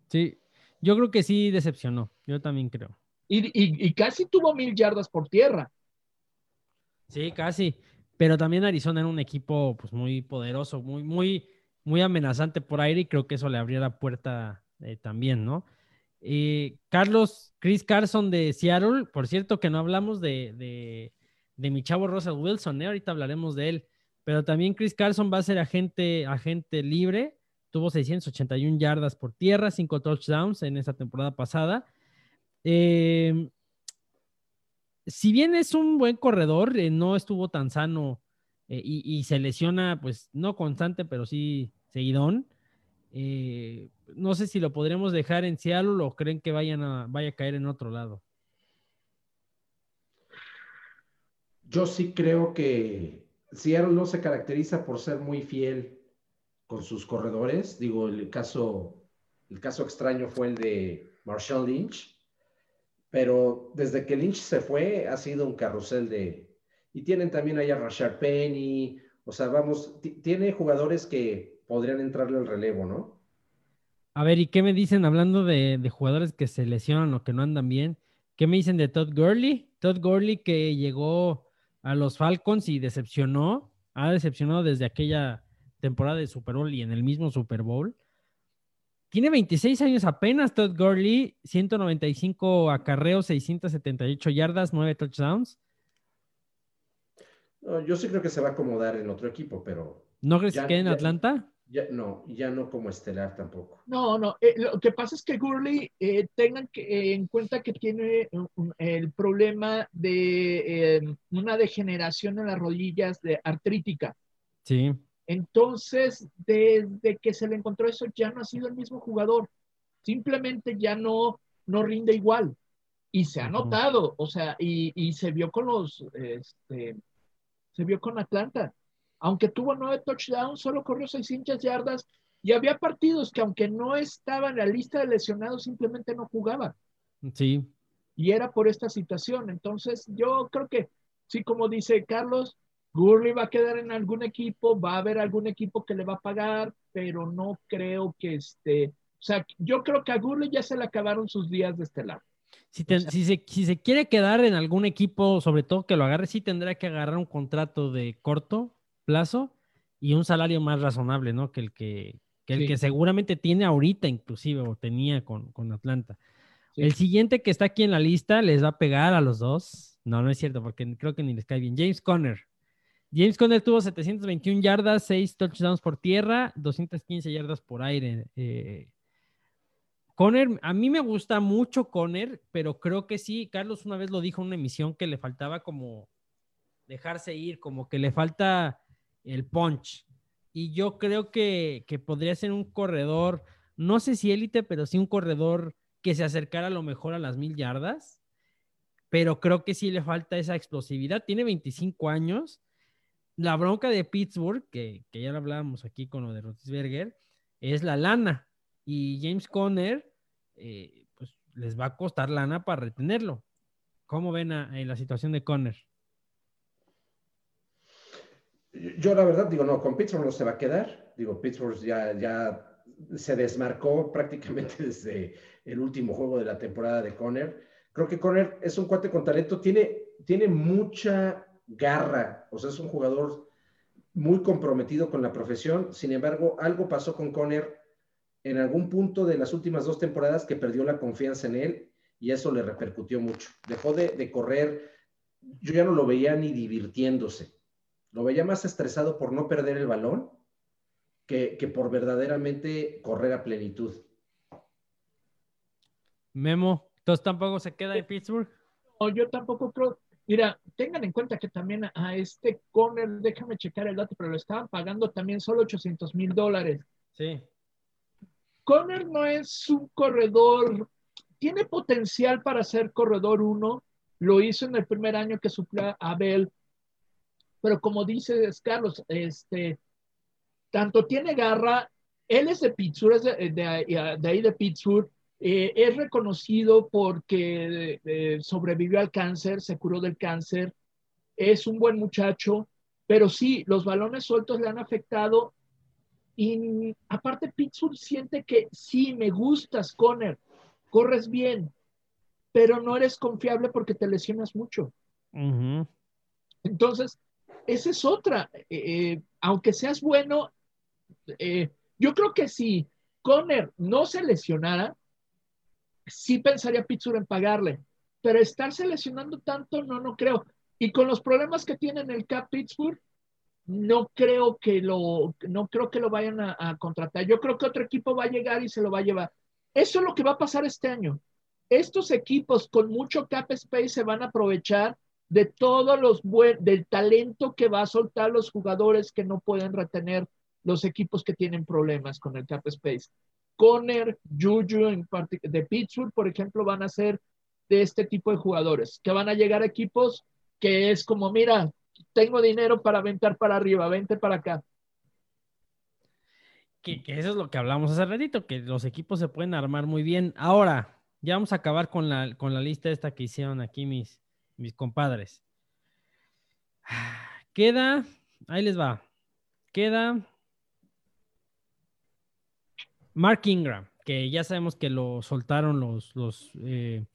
Sí, yo creo que sí decepcionó, yo también creo. Y, casi tuvo mil yardas por tierra. Sí, casi. Pero también Arizona era un equipo pues, muy poderoso, muy, muy, muy amenazante por aire y creo que eso le abría la puerta eh, también, ¿no? Eh, Carlos, Chris Carson de Seattle, por cierto que no hablamos de, de, de mi chavo Russell Wilson, ¿eh? ahorita hablaremos de él, pero también Chris Carson va a ser agente, agente libre, tuvo 681 yardas por tierra, 5 touchdowns en esa temporada pasada eh, si bien es un buen corredor, eh, no estuvo tan sano eh, y, se lesiona, pues no constante, pero sí seguidón. no sé si lo podremos dejar en Seattle o creen que vaya a caer en otro lado. Yo sí creo que Seattle no se caracteriza por ser muy fiel con sus corredores. Digo, el caso, el caso extraño fue el de Marshall Lynch pero desde que Lynch se fue ha sido un carrusel de... Y tienen también allá a Rashard Penny, O sea, vamos, tiene jugadores que podrían entrarle al relevo, ¿no? A ver, ¿y qué me dicen hablando de, jugadores que se lesionan o que no andan bien? ¿Qué me dicen de Todd Gurley? Todd Gurley que llegó a los Falcons y decepcionó, ha decepcionado desde aquella temporada de Super Bowl y en el mismo Super Bowl. Tiene 26 años apenas Todd Gurley, 195 acarreos, 678 yardas, 9 touchdowns. yo sí creo que se va a acomodar en otro equipo, pero... ¿No crees que en Atlanta? Ya, no, ya no como estelar tampoco. No, no. Eh, lo que pasa es que Gurley eh, tengan que, eh, en cuenta que tiene el problema de una degeneración en las rodillas de artrítica. Sí. Entonces, desde que se le encontró eso, ya no ha sido el mismo jugador. Simplemente ya no, no rinde igual. Y se ha notado, o sea, y, y se vio con los, este, se vio con Atlanta aunque tuvo nueve touchdowns, solo corrió 600 yardas y había partidos que aunque no estaba en la lista de lesionados, simplemente no jugaba. Sí. Y era por esta situación. Entonces, yo creo que, sí, como dice Carlos, Gurley va a quedar en algún equipo, va a haber algún equipo que le va a pagar, pero no creo que esté. O sea, yo creo que a Gurley ya se le acabaron sus días de estelar. Si, si, se, si se quiere quedar en algún equipo, sobre todo que lo agarre, sí tendrá que agarrar un contrato de corto plazo y un salario más razonable, ¿no? Que el que, el que seguramente tiene ahorita inclusive o tenía con, Atlanta. El siguiente que está aquí en la lista les va a pegar a los dos. No, no es cierto, porque creo que ni les cae bien. James Conner. James Conner tuvo 721 yardas, 6 touchdowns por tierra, 215 yardas por aire. Eh, Conner, a mí me gusta mucho Conner, pero creo que sí, Carlos una vez lo dijo en una emisión que le faltaba como dejarse ir, como que le falta el punch. Y yo creo que, podría ser un corredor, no sé si élite, pero sí un corredor que se acercara a lo mejor a las mil yardas. Pero creo que sí le falta esa explosividad. Tiene 25 años. La bronca de Pittsburgh, que, ya lo hablábamos aquí con lo de Rotisberger, es la lana. Y James Conner, eh, pues les va a costar lana para retenerlo. ¿Cómo ven la situación de Conner? Yo la verdad digo, no, con Pittsburgh no se va a quedar. Digo, Pittsburgh ya, ya se desmarcó prácticamente desde el último juego de la temporada de Conner. Creo que Conner es un cuate con talento, tiene, tiene mucha garra, o sea, es un jugador muy comprometido con la profesión. Sin embargo, algo pasó con Conner en algún punto de las últimas dos temporadas que perdió la confianza en él y eso le repercutió mucho. Dejó de, de correr, yo ya no lo veía ni divirtiéndose. Lo veía más estresado por no perder el balón que, por verdaderamente correr a plenitud. Memo, ¿entonces tampoco se queda en Pittsburgh? No, yo tampoco creo. Mira, tengan en cuenta que también a este corner, déjame checar el dato, pero lo estaban pagando también solo 800 mil dólares. Sí. Conner no es un corredor, tiene potencial para ser corredor uno. Lo hizo en el primer año que suplía a Bell pero como dices, Carlos, este, tanto tiene garra, él es de Pittsburgh, es de, ahí de Pittsburgh, eh, es reconocido porque eh, sobrevivió al cáncer, se curó del cáncer, es un buen muchacho, pero sí, los balones sueltos le han afectado y aparte Pittsburgh siente que sí, me gustas, Conner, corres bien, pero no eres confiable porque te lesionas mucho. Entonces, esa es otra. Eh, eh, aunque seas bueno, eh, yo creo que si Conner no se lesionara, sí pensaría Pittsburgh en pagarle. Pero estarse lesionando tanto, no, no creo. Y con los problemas que tiene en el Cap Pittsburgh, no creo que lo, no creo que lo vayan a, contratar. Yo creo que otro equipo va a llegar y se lo va a llevar. Eso es lo que va a pasar este año. Estos equipos con mucho cap space se van a aprovechar de todos los del talento que va a soltar los jugadores que no pueden retener los equipos que tienen problemas con el cap space. Conner, Juju de Pittsburgh, por ejemplo, van a ser de este tipo de jugadores, que van a llegar a equipos que es como, mira, tengo dinero para aventar para arriba, vente para acá. Que, eso es lo que hablamos hace ratito, que los equipos se pueden armar muy bien. Ahora, ya vamos a acabar con la, con la lista esta que hicieron aquí mis, mis compadres. Queda, ahí les va. queda Mark Ingram, que ya sabemos que lo soltaron los, los, eh,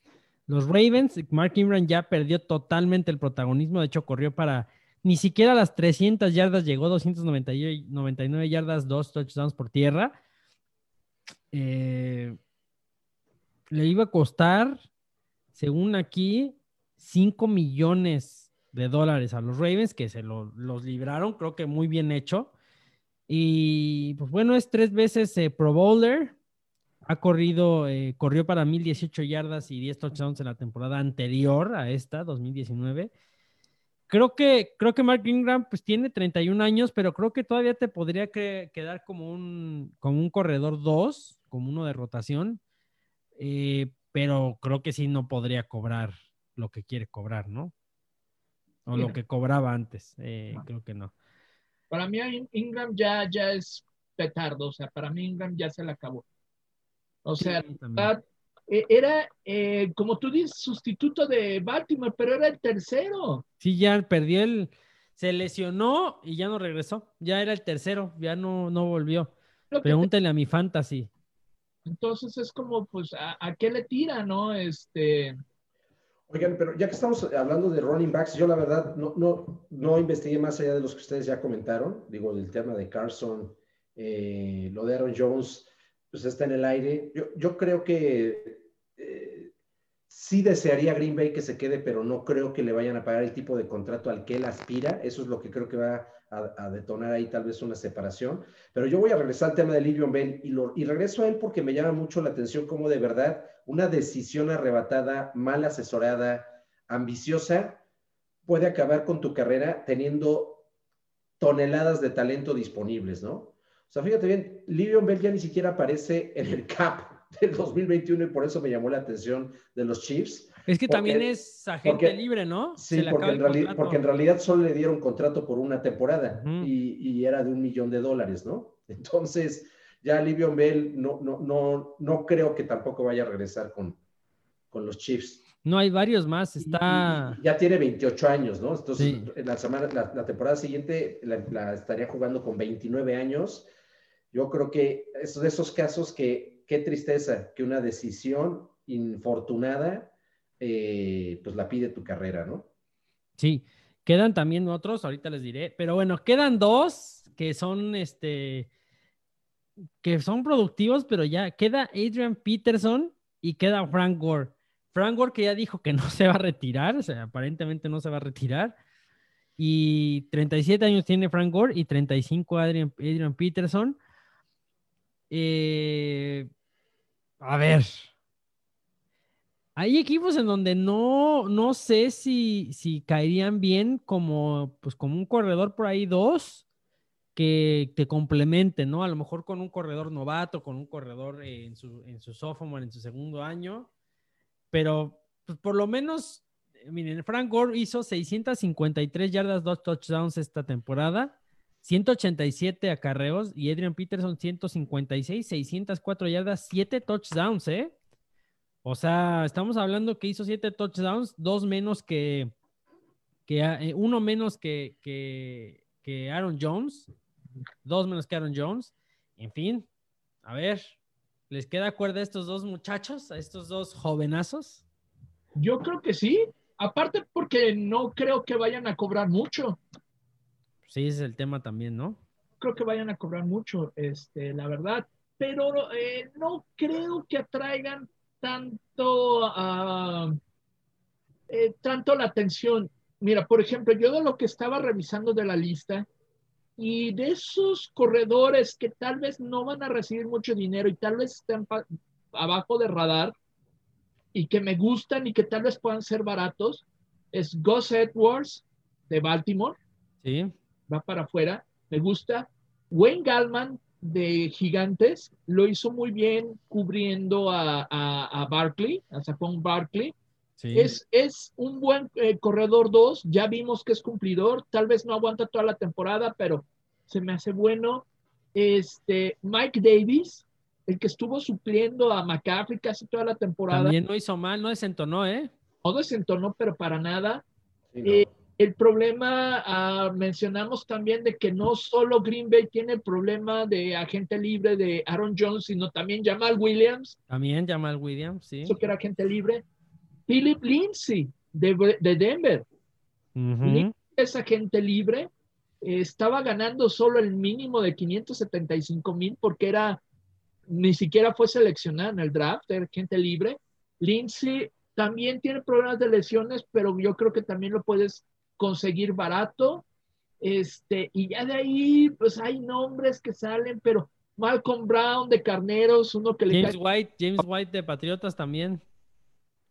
los Ravens. Mark Ingram ya perdió totalmente el protagonismo. De hecho, corrió para ni siquiera las 300 yardas, llegó 299 yardas, dos touchdowns por tierra. Eh, le iba a costar, según aquí, 5 millones de dólares a los Ravens, que se los libraron, creo que muy bien hecho. Y pues bueno, es tres veces eh, Pro Bowler. Ha corrido, eh, corrió para 1018 yardas y 10 touchdowns en la temporada anterior a esta, 2019. Creo que, creo que Mark Ingram pues tiene 31 años, pero creo que todavía te podría quedar como un, como un corredor 2, como uno de rotación. Eh, pero creo que sí no podría cobrar lo que quiere cobrar, ¿no? O lo que cobraba antes, eh, creo que no. Para mí Ingram ya, ya es petardo, o sea, para mí Ingram ya se le acabó. O sea, e, era, eh, como tú dices, sustituto de Baltimore, pero era el tercero. Sí, ya perdió el, se lesionó y ya no regresó, ya era el tercero, ya no, no volvió. Pregúntenle a mi fantasy. Entonces es como, pues, ¿a, qué le tira, no? Este. Oigan, pero ya que estamos hablando de running backs, yo la verdad no, no, no investigué más allá de los que ustedes ya comentaron. Digo, del tema de Carson, eh, lo de Aaron Jones, pues está en el aire. Yo, yo creo que eh, sí desearía Green Bay que se quede, pero no creo que le vayan a pagar el tipo de contrato al que él aspira. Eso es lo que creo que va a, detonar ahí tal vez una separación. Pero yo voy a regresar al tema de Livion Bell y, y regreso a él porque me llama mucho la atención cómo de verdad una decisión arrebatada, mal asesorada, ambiciosa, puede acabar con tu carrera teniendo toneladas de talento disponibles, ¿no? O sea, fíjate bien, Livion Bell ya ni siquiera aparece en el CAP del 2021 y por eso me llamó la atención de los Chiefs. Es que también es agente libre, ¿no? Sí, porque en, porque en, realidad solo le dieron contrato por una temporada y, era de un millón de dólares, ¿no? Entonces, ya Livion Bell no, no, no, no creo que tampoco vaya a regresar con, con los Chiefs. No, hay varios más. Está. ya tiene 28 años, ¿no? Entonces, la, semana, la, temporada siguiente la, estaría jugando con 29 años. Yo creo que es de esos casos que, qué tristeza que una decisión infortunada eh, pues la pide tu carrera, ¿no? Sí, quedan también otros, ahorita les diré, pero bueno, quedan dos que son este que son productivos, pero ya queda Adrian Peterson y queda Frank Gore. Frank Gore que ya dijo que no se va a retirar, o sea, aparentemente no se va a retirar. Y 37 años tiene Frank Gore y 35 Adrian, Adrian Peterson. Eh, a ver, hay equipos en donde no, no sé si, si caerían bien como, pues, como un corredor por ahí dos que te complementen, ¿no? A lo mejor con un corredor novato, con un corredor en su, en su sophomore, en su segundo año, pero pues, por lo menos, miren, Frank Gore hizo 653 yardas, dos touchdowns esta temporada, 187 acarreos y Adrian Peterson 156, 604 yardas, 7 touchdowns, ¿eh? O sea, estamos hablando que hizo siete touchdowns, dos menos que, que eh, uno menos que, que, Aaron Jones, dos menos que Aaron Jones. En fin, a ver, ¿les queda cuerda a estos dos muchachos, a estos dos jovenazos? Yo creo que sí. Aparte porque no creo que vayan a cobrar mucho. Sí, ese es el tema también, ¿no? Creo que vayan a cobrar mucho, este, la verdad. Pero eh, no creo que atraigan tanto, uh, eh, tanto la atención. Mira, por ejemplo, yo de lo que estaba revisando de la lista y de esos corredores que tal vez no van a recibir mucho dinero y tal vez están abajo de radar y que me gustan y que tal vez puedan ser baratos, es Gus Edwards de Baltimore. Sí. Va para afuera. Me gusta. Wayne Gallman de Gigantes lo hizo muy bien cubriendo a, a, a Barkley, a Saquon Barkley. Es, es un buen eh, corredor 2, ya vimos que es cumplidor, tal vez no aguanta toda la temporada, pero se me hace bueno. Este, Mike Davis, el que estuvo supliendo a McCaffrey casi toda la temporada. También no hizo mal, no desentonó, ¿eh? No desentonó, pero para nada. Eh, el problema, ah, mencionamos también de que no solo Green Bay tiene el problema de agente libre de Aaron Jones, sino también Jamal Williams. También Jamal Williams, sí. Eso que era agente libre. Philip Lindsay de, de Denver. Es agente libre. estaba ganando solo el mínimo de 575 mil porque era, ni siquiera fue seleccionado en el draft, era agente libre. Lindsay también tiene problemas de lesiones, pero yo creo que también lo puedes conseguir barato. Este, y ya de ahí, pues hay nombres que salen, pero Malcolm Brown de Carneros, uno que le James White, James White de Patriotas también.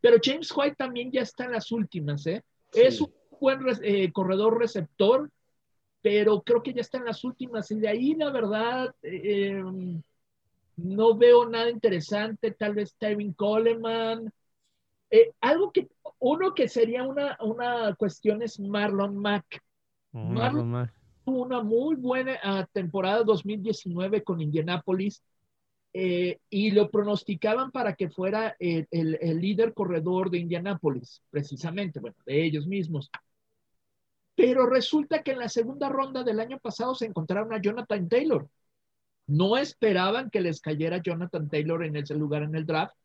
Pero James White también ya está en las últimas, ¿eh? Es un buen eh, corredor receptor, pero creo que ya está en las últimas. Y de ahí, la verdad, eh, no veo nada interesante. Tal vez Tevin Coleman. Eh, algo que uno que sería una, una cuestión es Marlon Mack. Oh, Marlon, Mack tuvo una muy buena ah, temporada 2019 con Indianapolis eh, y lo pronosticaban para que fuera el, el, líder corredor de Indianapolis, precisamente, bueno, de ellos mismos. Pero resulta que en la segunda ronda del año pasado se encontraron a Jonathan Taylor. No esperaban que les cayera Jonathan Taylor en ese lugar en el draft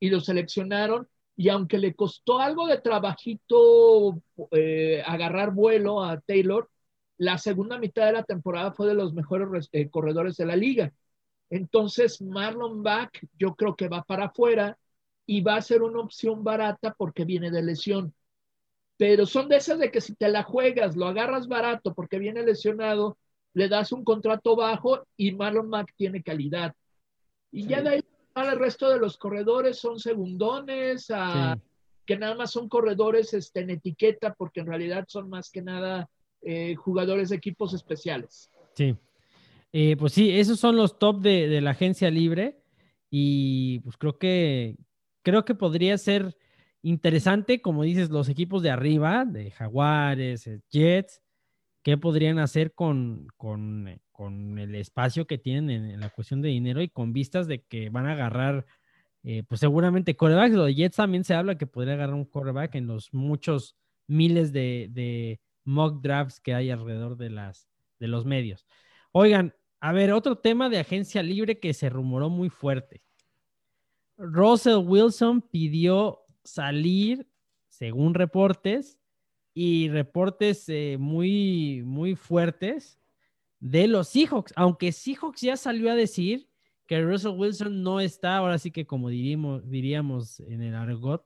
y lo seleccionaron y aunque le costó algo de trabajito eh, agarrar vuelo a Taylor, la segunda mitad de la temporada fue de los mejores eh, corredores de la liga. Entonces, Marlon Back yo creo que va para afuera y va a ser una opción barata porque viene de lesión. Pero son de esas de que si te la juegas, lo agarras barato porque viene lesionado, le das un contrato bajo y Marlon Mack tiene calidad. Y ya de ahí el resto de los corredores son segundones, que nada más son corredores este, en etiqueta, porque en realidad son más que nada eh, jugadores de equipos especiales. Sí. Eh, pues sí, esos son los top de, la agencia libre. Y pues creo que creo que podría ser interesante, como dices, los equipos de arriba, de Jaguares, eh, Jets, qué podrían hacer con, con, con el espacio que tienen en, la cuestión de dinero y con vistas de que van a agarrar, eh, pues seguramente corebacks. Lo Jets también se habla que podría agarrar un coreback en los muchos miles de, de mock drafts que hay alrededor de, las, de los medios. Oigan, a ver, otro tema de agencia libre que se rumoró muy fuerte. Russell Wilson pidió salir, según reportes, y reportes eh, muy, muy fuertes de los Seahawks, aunque Seahawks ya salió a decir que Russell Wilson no está, ahora sí que como diríamos, diríamos en el argot,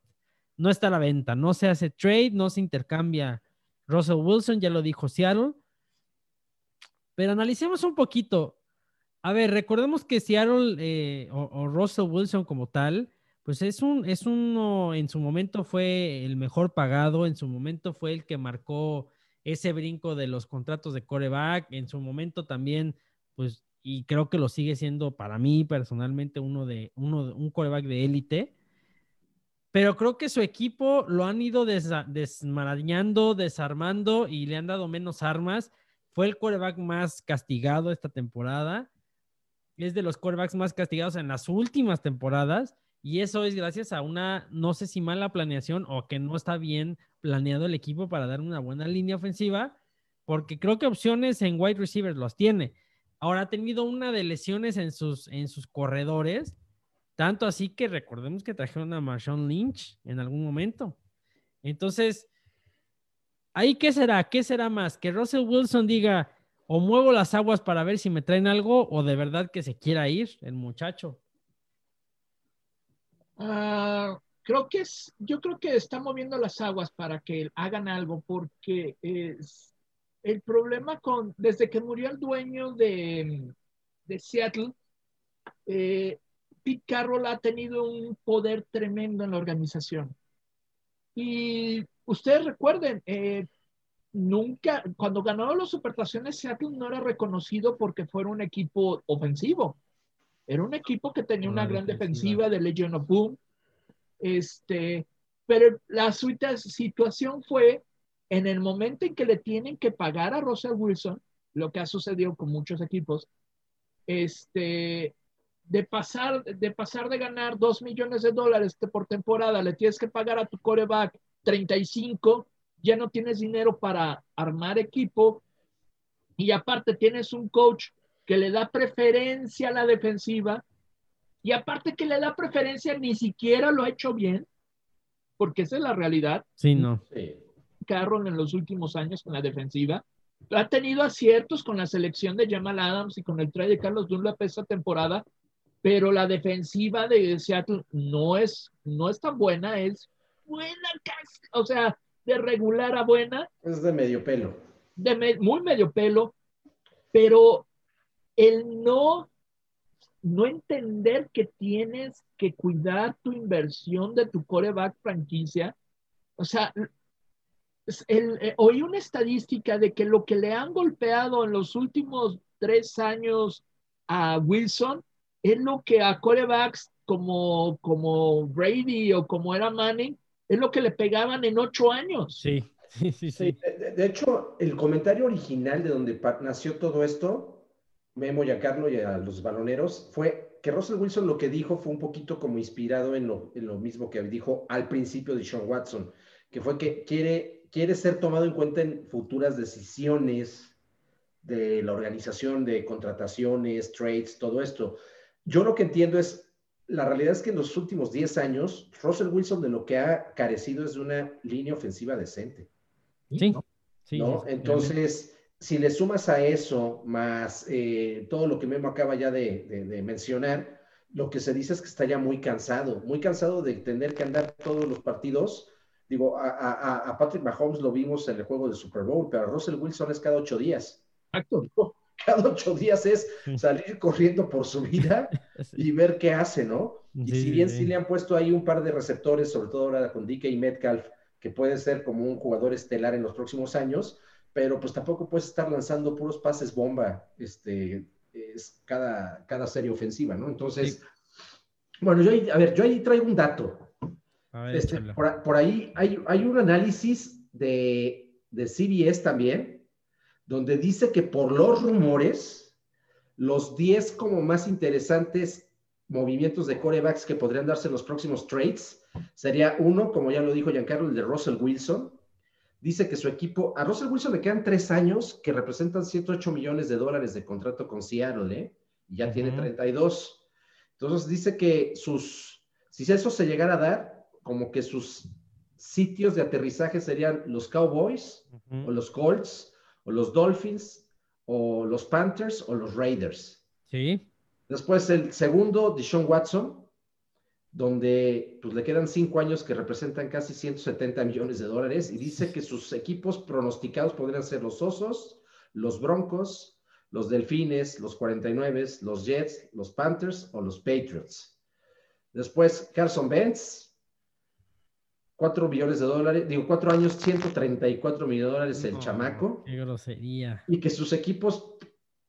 no está a la venta, no se hace trade, no se intercambia Russell Wilson, ya lo dijo Seattle. Pero analicemos un poquito. A ver, recordemos que Seattle eh, o Russell Wilson como tal, pues es un, es uno, en su momento fue el mejor pagado, en su momento fue el que marcó ese brinco de los contratos de coreback, en su momento también, pues, y creo que lo sigue siendo para mí personalmente uno de, uno, un coreback de élite. Pero creo que su equipo lo han ido desmarañando, desarmando y le han dado menos armas. Fue el coreback más castigado esta temporada. Es de los corebacks más castigados en las últimas temporadas. Y eso es gracias a una, no sé si mala planeación o que no está bien planeado el equipo para dar una buena línea ofensiva, porque creo que opciones en wide receivers los tiene. Ahora ha tenido una de lesiones en sus, en sus corredores, tanto así que recordemos que trajeron a Marshawn Lynch en algún momento. Entonces, ¿ahí qué será? ¿Qué será más? Que Russell Wilson diga, o muevo las aguas para ver si me traen algo, o de verdad que se quiera ir el muchacho. Ah, creo que es, yo creo que está moviendo las aguas para que hagan algo, porque es el problema con, desde que murió el dueño de, de Seattle, eh, Pete Carroll ha tenido un poder tremendo en la organización. Y ustedes recuerden, eh, nunca, cuando ganó las supertaciones, Seattle no era reconocido porque fuera un equipo ofensivo. Era un equipo que tenía una, gran defensiva. de Legion of Boom. Este, pero la situación fue en el momento en que le tienen que pagar a Russell Wilson, lo que ha sucedido con muchos equipos, este, de pasar, de pasar de ganar 2 millones de dólares por temporada, le tienes que pagar a tu coreback 35, ya no tienes dinero para armar equipo y aparte tienes un coach que le da preferencia a la defensiva y aparte que le da preferencia ni siquiera lo ha hecho bien, porque esa es la realidad. Sí, no. Carroll en los últimos años con la defensiva. Ha tenido aciertos con la selección de Jamal Adams y con el trade de Carlos Dunlap esta temporada, pero la defensiva de Seattle no es, no es tan buena, es buena, o sea, de regular a buena. Es de medio pelo. De muy medio pelo, pero el no, no entender que tienes que cuidar tu inversión de tu coreback franquicia, o sea, el, eh, oí una estadística de que lo que le han golpeado en los últimos tres años a Wilson es lo que a corebacks como, como Brady o como era Manning, es lo que le pegaban en ocho años. Sí, sí, sí. sí. De, hecho, el comentario original de donde nació todo esto, Memo y a Carlos y a los baloneros, fue que Russell Wilson lo que dijo fue un poquito como inspirado en lo, en lo mismo que dijo al principio de Sean Watson, que fue que quiere, quiere ser tomado en cuenta en futuras decisiones de la organización de contrataciones, trades, todo esto. Yo lo que entiendo es, la realidad es que en los últimos 10 años, Russell Wilson de lo que ha carecido es de una línea ofensiva decente. Sí. sí Entonces, si le sumas a eso, más eh, todo lo que Memo acaba ya de, mencionar, lo que se dice es que está ya muy cansado, muy cansado de tener que andar todos los partidos. Digo, a, a Patrick Mahomes lo vimos en el juego de Super Bowl, pero a Russell Wilson es cada ocho días. Exacto cada ocho días es salir corriendo por su vida y ver qué hace, ¿no? Y si bien sí. le han puesto ahí un par de receptores, sobre todo ahora con DK y Metcalf, que puede ser como un jugador estelar en los próximos años, pero pues tampoco puedes estar lanzando puros pases bomba, este, es cada, cada serie ofensiva, ¿no? Entonces, bueno, yo ahí, a ver, yo ahí traigo un dato. Este, por, ahí hay, hay un análisis de, de CBS también, donde dice que por los rumores, los 10 como más interesantes movimientos de corebacks que podrían darse en los próximos trades, sería uno, como ya lo dijo Giancarlo, el de Russell Wilson. Dice que su equipo, a Russell Wilson le quedan tres años que representan 108 millones de dólares de contrato con Seattle, ¿eh? Y ya tiene 32. Entonces dice que sus, si eso se llegara a dar, como que sus sitios de aterrizaje serían los Cowboys o los Colts o los Dolphins, o los Panthers, o los Raiders. Sí. Después el segundo, Deshaun Watson, donde pues, le quedan cinco años que representan casi 170 millones de dólares y dice que sus equipos pronosticados podrían ser los Osos, los Broncos, los Delfines, los 49, los Jets, los Panthers o los Patriots. Después Carson Benz, 4 millones de dólares, digo, cuatro años, 134 millones de dólares el chamaco. Qué grosería. Y que sus equipos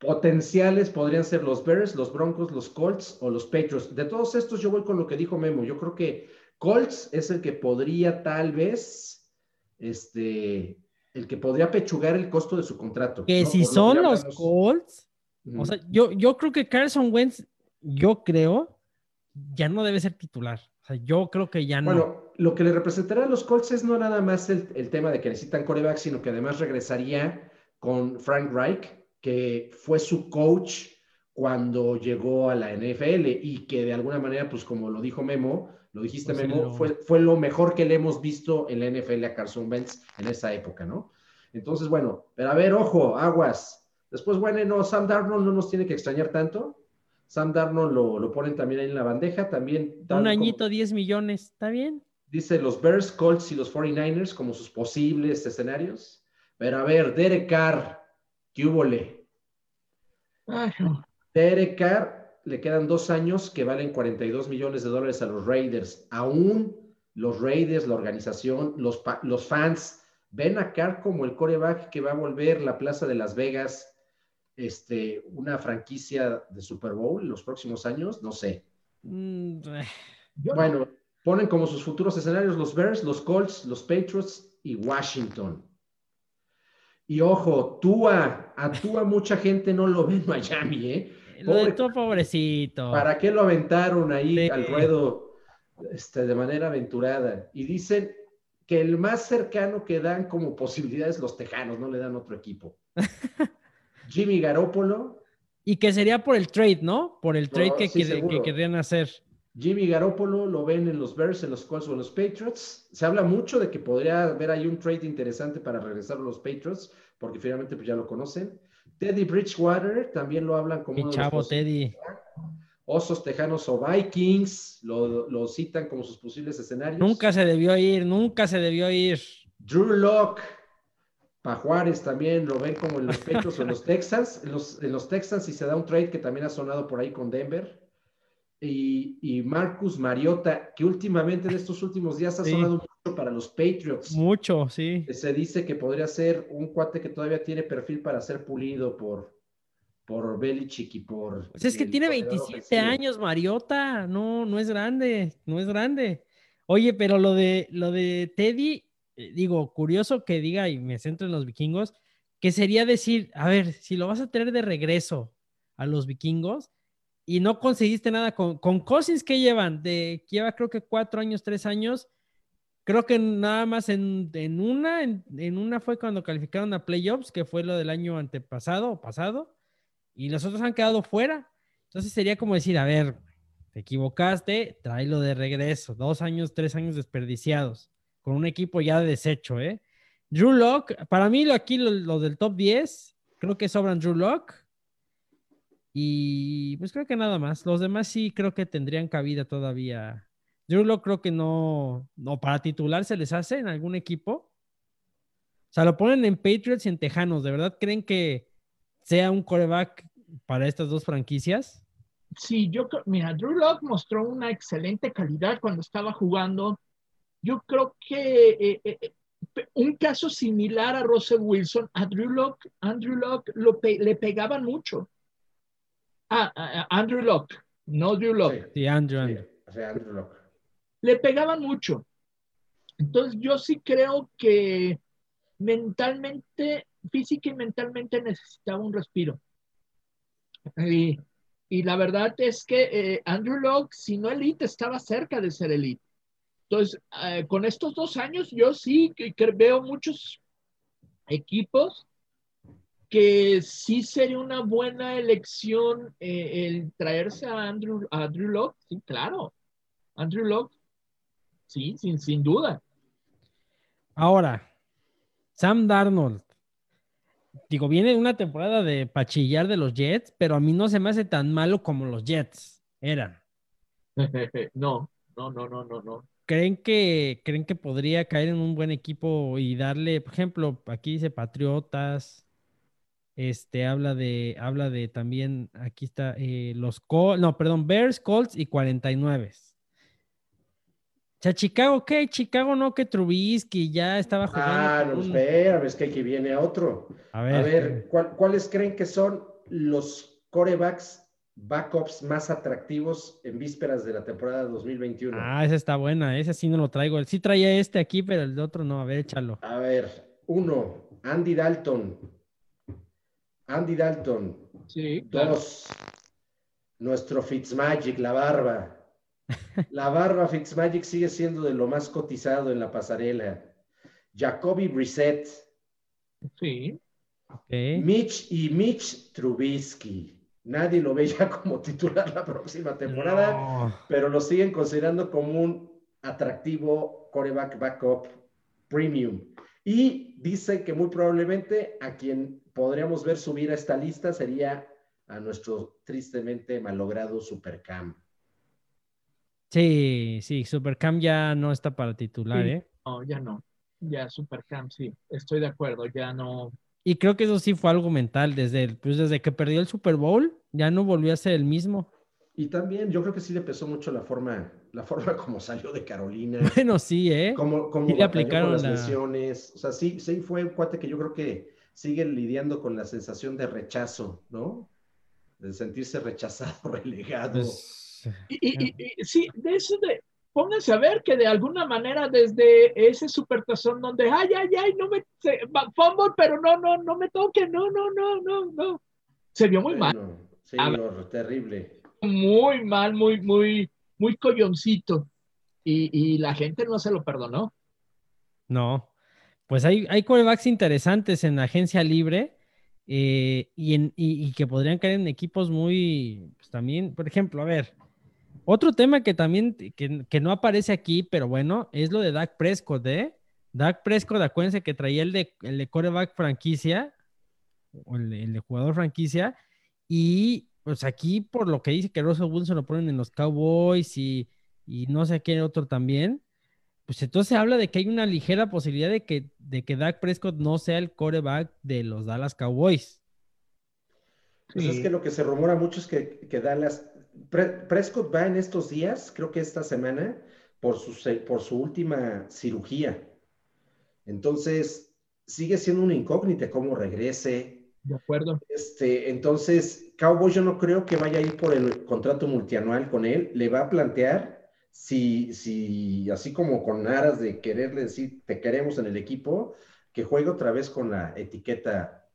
potenciales podrían ser los Bears, los Broncos, los Colts o los Patriots. De todos estos, yo voy con lo que dijo Memo. Yo creo que Colts es el que podría tal vez, este, el que podría pechugar el costo de su contrato. Que si son los Colts, o sea, yo, yo creo que Carson Wentz, yo creo, ya no debe ser titular. O sea, yo creo que ya no. Bueno, lo que le representará a los Colts es no nada más el, tema de que necesitan coreback, sino que además regresaría con Frank Reich, que fue su coach cuando llegó a la NFL y que de alguna manera, pues como lo dijo Memo, lo dijiste pues Memo, fue, fue lo mejor que le hemos visto en la NFL a Carson Wentz en esa época, ¿no? Entonces, bueno, pero a ver, ojo, aguas. Después, bueno, no, Sam Darnold no nos tiene que extrañar tanto. Sam Darnold lo, lo ponen también ahí en la bandeja, también. Un añito, 10 millones, ¿está bien? Dice los Bears, Colts y los 49ers como sus posibles escenarios. Pero a ver, Derek Carr, ¿qué hubo Derek Carr le quedan dos años que valen 42 millones de dólares a los Raiders. Aún los Raiders, la organización, los, los fans ven a Carr como el coreback que va a volver la Plaza de Las Vegas, este, una franquicia de Super Bowl en los próximos años, no sé. Mm, eh. bueno, Ponen como sus futuros escenarios los Bears, los Colts, los Patriots y Washington. Y ojo, Tua, a Tua mucha gente no lo ve en Miami, ¿eh? pobrecito. ¿Para qué lo aventaron ahí al ruedo este, de manera aventurada? Y dicen que el más cercano que dan como posibilidades los Tejanos, no le dan otro equipo. Jimmy Garoppolo. Y que sería por el trade, ¿no? Por el trade que, que, querrían hacer. Jimmy Garoppolo lo ven en los Bears, en los Colts o en los Patriots. Se habla mucho de que podría haber ahí un trade interesante para regresar a los Patriots, porque finalmente pues ya lo conocen. Teddy Bridgewater también lo hablan como Mi chavo Teddy. Osos Tejanos o Vikings lo, citan como sus posibles escenarios. Nunca se debió ir, nunca se debió ir. Drew Locke, para Juárez también lo ven como en los Patriots o en los Texans. En los, en los Texans, y se da un trade que también ha sonado por ahí con Denver y, Marcus Mariota, que últimamente en estos últimos días ha sonado mucho para los Patriots. Mucho, sí. Se dice que podría ser un cuate que todavía tiene perfil para ser pulido por, por Belichick y por. Pues es que tiene 27 años, Mariota. No, no es grande, no es grande. Oye, pero lo de lo de Teddy, eh, digo, curioso que diga, y me centro en los vikingos, que sería decir, a ver, si lo vas a tener de regreso a los vikingos, y no conseguiste nada con, con Cousins que llevan, de lleva creo que cuatro años, tres años. Creo que nada más en, una, en, una fue cuando calificaron a playoffs, que fue lo del año antepasado o pasado, y los otros han quedado fuera. Entonces sería como decir, a ver, te equivocaste, tráelo de regreso. Dos años, tres años desperdiciados, con un equipo ya deshecho, ¿eh? Drew Lock, para mí lo aquí, lo, del top 10, creo que sobran Drew Lock, y pues creo que nada más. Los demás sí creo que tendrían cabida todavía. Yo lo creo que no, no, para titular se les hace en algún equipo. O sea, lo ponen en Patriots y en Tejanos. ¿De verdad creen que sea un coreback para estas dos franquicias? Sí, yo creo, mira, Drew Locke mostró una excelente calidad cuando estaba jugando. Yo creo que eh, eh, eh, un caso similar a Russell Wilson, a Drew Locke, Andrew Locke lo le pegaban mucho Ah, ah, ah, Andrew Locke, no Drew Locke. Sí, Andrew. Locke. Le pegaban mucho. Entonces yo sí creo que mentalmente, física y mentalmente necesitaba un respiro. Y, la verdad es que eh, Andrew Locke, si no elite, estaba cerca de ser elite. Entonces, eh, con estos dos años, yo sí que veo muchos equipos que sí sería una buena elección eh, el traerse a Andrew, a Andrew Locke, sí, claro. Andrew Locke, sí, sin, sin duda. Ahora, Sam Darnold. Digo, viene una temporada de pachillar de los Jets, pero a mí no se me hace tan malo como los Jets eran. no, no, no, no, no, no. ¿Creen que, ¿Creen que podría caer en un buen equipo y darle, por ejemplo, aquí dice Patriotas, este habla de, habla de también, aquí está, eh, los Colts, no, perdón, Bears, Colts y 49. O sea, Chicago, ¿qué? Chicago no, que Trubisky ya estaba jugando. Ah, no, espera, ves que aquí viene otro. A ver, ¿cuáles creen que son los corebacks backups más atractivos en vísperas de la temporada 2021? Ah, esa está buena, ese sí no lo traigo. Sí traía este aquí, pero el de otro no. A ver, échalo. A ver, uno, Andy Dalton. Andy Dalton. Sí. Dos. Nuestro Fitzmagic, la barba. La barba Fitzmagic sigue siendo de lo más cotizado en la pasarela. Jacoby Brissett. Sí. Mitch y Mitch Trubisky. Nadie lo ve ya como titular la próxima temporada, pero lo siguen considerando como un atractivo coreback backup premium. Y dice que muy probablemente a quien podríamos ver subir a esta lista sería a nuestro tristemente malogrado Supercam. Sí, sí, Supercam ya no está para titular, ¿eh? No, ya no. Ya Supercam, sí, estoy de acuerdo, ya no. Y creo que eso sí fue algo mental, desde, pues desde que perdió el Super Bowl, ya no volvió a ser el mismo. Y también yo creo que sí le pesó mucho la forma, la forma como salió de Carolina. Bueno, sí, ¿eh? Como, como le aplicaron las lesiones. O sea, sí, sí fue un cuate que yo creo que sigue lidiando con la sensación de rechazo, ¿no? De sentirse rechazado, relegado. Pues, y, sí, de eso de, pónganse a ver que de alguna manera desde ese supertazón donde, ay, ay, ay, no me, se, fumble, pero no, no, no me toque, no, no, no, no, no. Se vio muy mal. Sí, terrible. Muy mal, muy, muy, muy colloncito. Y, y la gente no se lo perdonó. No. Pues hay, hay interesantes en la agencia libre eh, y, que podrían caer en equipos muy, pues también, por ejemplo, a ver, otro tema que también, que, no aparece aquí, pero bueno, es lo de Dak Prescott, ¿eh? Dak Prescott, acuérdense que traía el de, el de quarterback franquicia, o el, el de jugador franquicia, y pues aquí por lo que dice que Russell Wilson lo ponen en los Cowboys y, y no sé qué otro también, pues entonces habla de que hay una ligera posibilidad de que, de que Dak Prescott no sea el coreback de los Dallas Cowboys. Pues es que lo que se rumora mucho es que, que Dallas, Prescott va en estos días, creo que esta semana, por su, por su última cirugía. Entonces, sigue siendo una incógnita cómo regrese. De acuerdo. Este, entonces, Cowboys yo no creo que vaya a ir por el contrato multianual con él. Le va a plantear si, si así como con aras de quererle decir, te queremos en el equipo, que juegue otra vez con la etiqueta,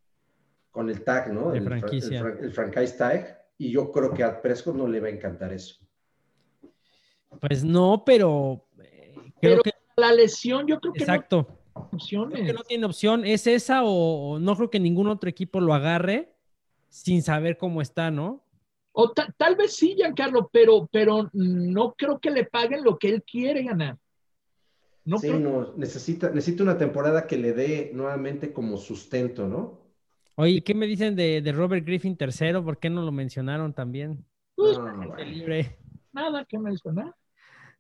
con el tag, ¿no? De el, franquicia. El, franchise tag. Y yo creo que a Prescott no le va a encantar eso. Pues no, pero eh, creo que la lesión yo creo que Exacto. No, creo que no tiene opción. ¿Es esa o no creo que ningún otro equipo lo agarre sin saber cómo está, ¿no? O tal vez sí, Giancarlo, pero, pero no creo que le paguen lo que él quiere ganar. No sí, no, necesita, necesita una temporada que le dé nuevamente como sustento, ¿no? Oye, ¿qué me dicen de, Robert Griffin tercero? ¿Por qué no lo mencionaron también? Pues, gente libre. Nada que mencionar.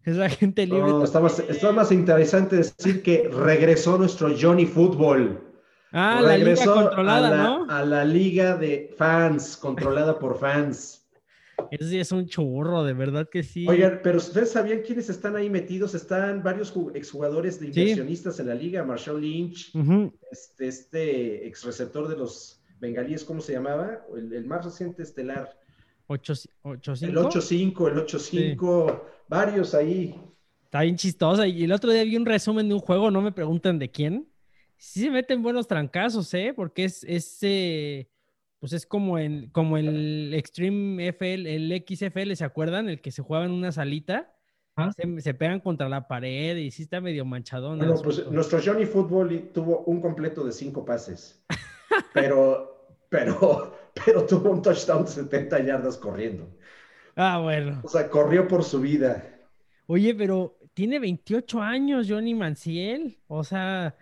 Es la gente libre. No, está más, está más interesante decir que regresó nuestro Johnny Football. Ah, la liga controlada, a la, ¿no? A la liga de fans, controlada por fans. Eso sí es un churro, de verdad que sí. Oigan, pero ustedes sabían quiénes están ahí metidos. Están varios exjugadores de inversionistas en la liga. Marshall Lynch, este, este ex receptor de los bengalíes, ¿cómo se llamaba? El, más reciente estelar. 8-5. El 8-5, el 8-5, varios ahí. Está bien chistosa. Y el otro día vi un resumen de un juego, no me preguntan de quién. Sí se meten buenos trancazos, ¿eh? Porque es, ese pues es como, en, como el Extreme FL, el XFL, ¿se acuerdan? El que se jugaba en una salita. Se, pegan contra la pared y sí está medio manchadón. Bueno, pues nuestro Johnny Football tuvo un completo de cinco pases, pero, pero, pero tuvo un touchdown de 70 yardas corriendo. Ah, bueno. O sea, corrió por su vida. Oye, pero tiene 28 años Johnny Manciel. O sea,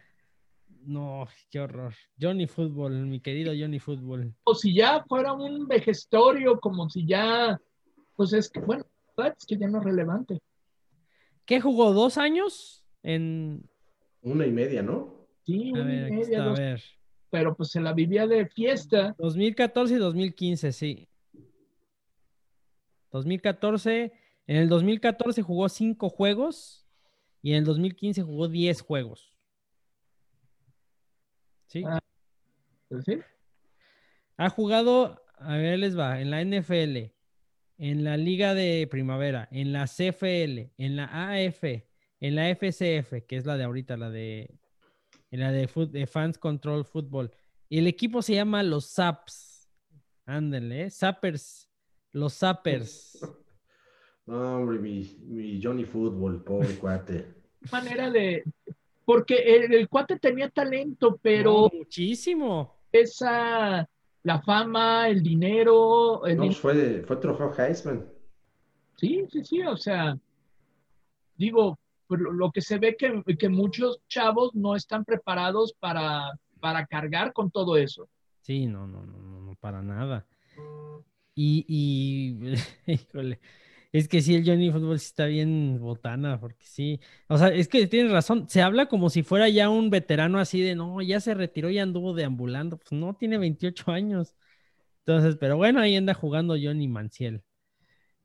no, qué horror. Johnny Fútbol, mi querido Johnny Fútbol. O si ya fuera un vejestorio, como si ya, pues es que, bueno, es que ya no es relevante. ¿Qué jugó? ¿Dos años? En... Una y media, ¿no? Sí, una y media. a ver. Pero pues se la vivía de fiesta. 2014 y 2015, sí. 2014, en el 2014 jugó cinco juegos y en el 2015 jugó diez juegos. Sí. Ah, pues ¿sí? Ha jugado, a ver, les va, en la NFL, en la Liga de Primavera, en la CFL, en la AF, en la FCF, que es la de ahorita, la de, en la de, Fans Control Football. Y el equipo se llama los Saps. Ándale, ¿eh? Sappers. Los Sappers. No, hombre, mi, mi Johnny Football, pobre cuate. Manera de, porque el, cuate tenía talento, pero... muchísimo. Esa, la fama, el dinero... no, pues fue, fue trofeo Heisman. Sí, sí, sí, o sea, digo, pues, lo que se ve que, que muchos chavos no están preparados para, para cargar con todo eso. Sí, no, no, no, no, para nada. Y, y híjole, es que sí, el Johnny Football sí está bien botana, porque sí. O sea, es que tienes razón. Se habla como si fuera ya un veterano así de, no, ya se retiró y anduvo deambulando. Pues no, tiene 28 años. Entonces, pero bueno, ahí anda jugando Johnny Manciel.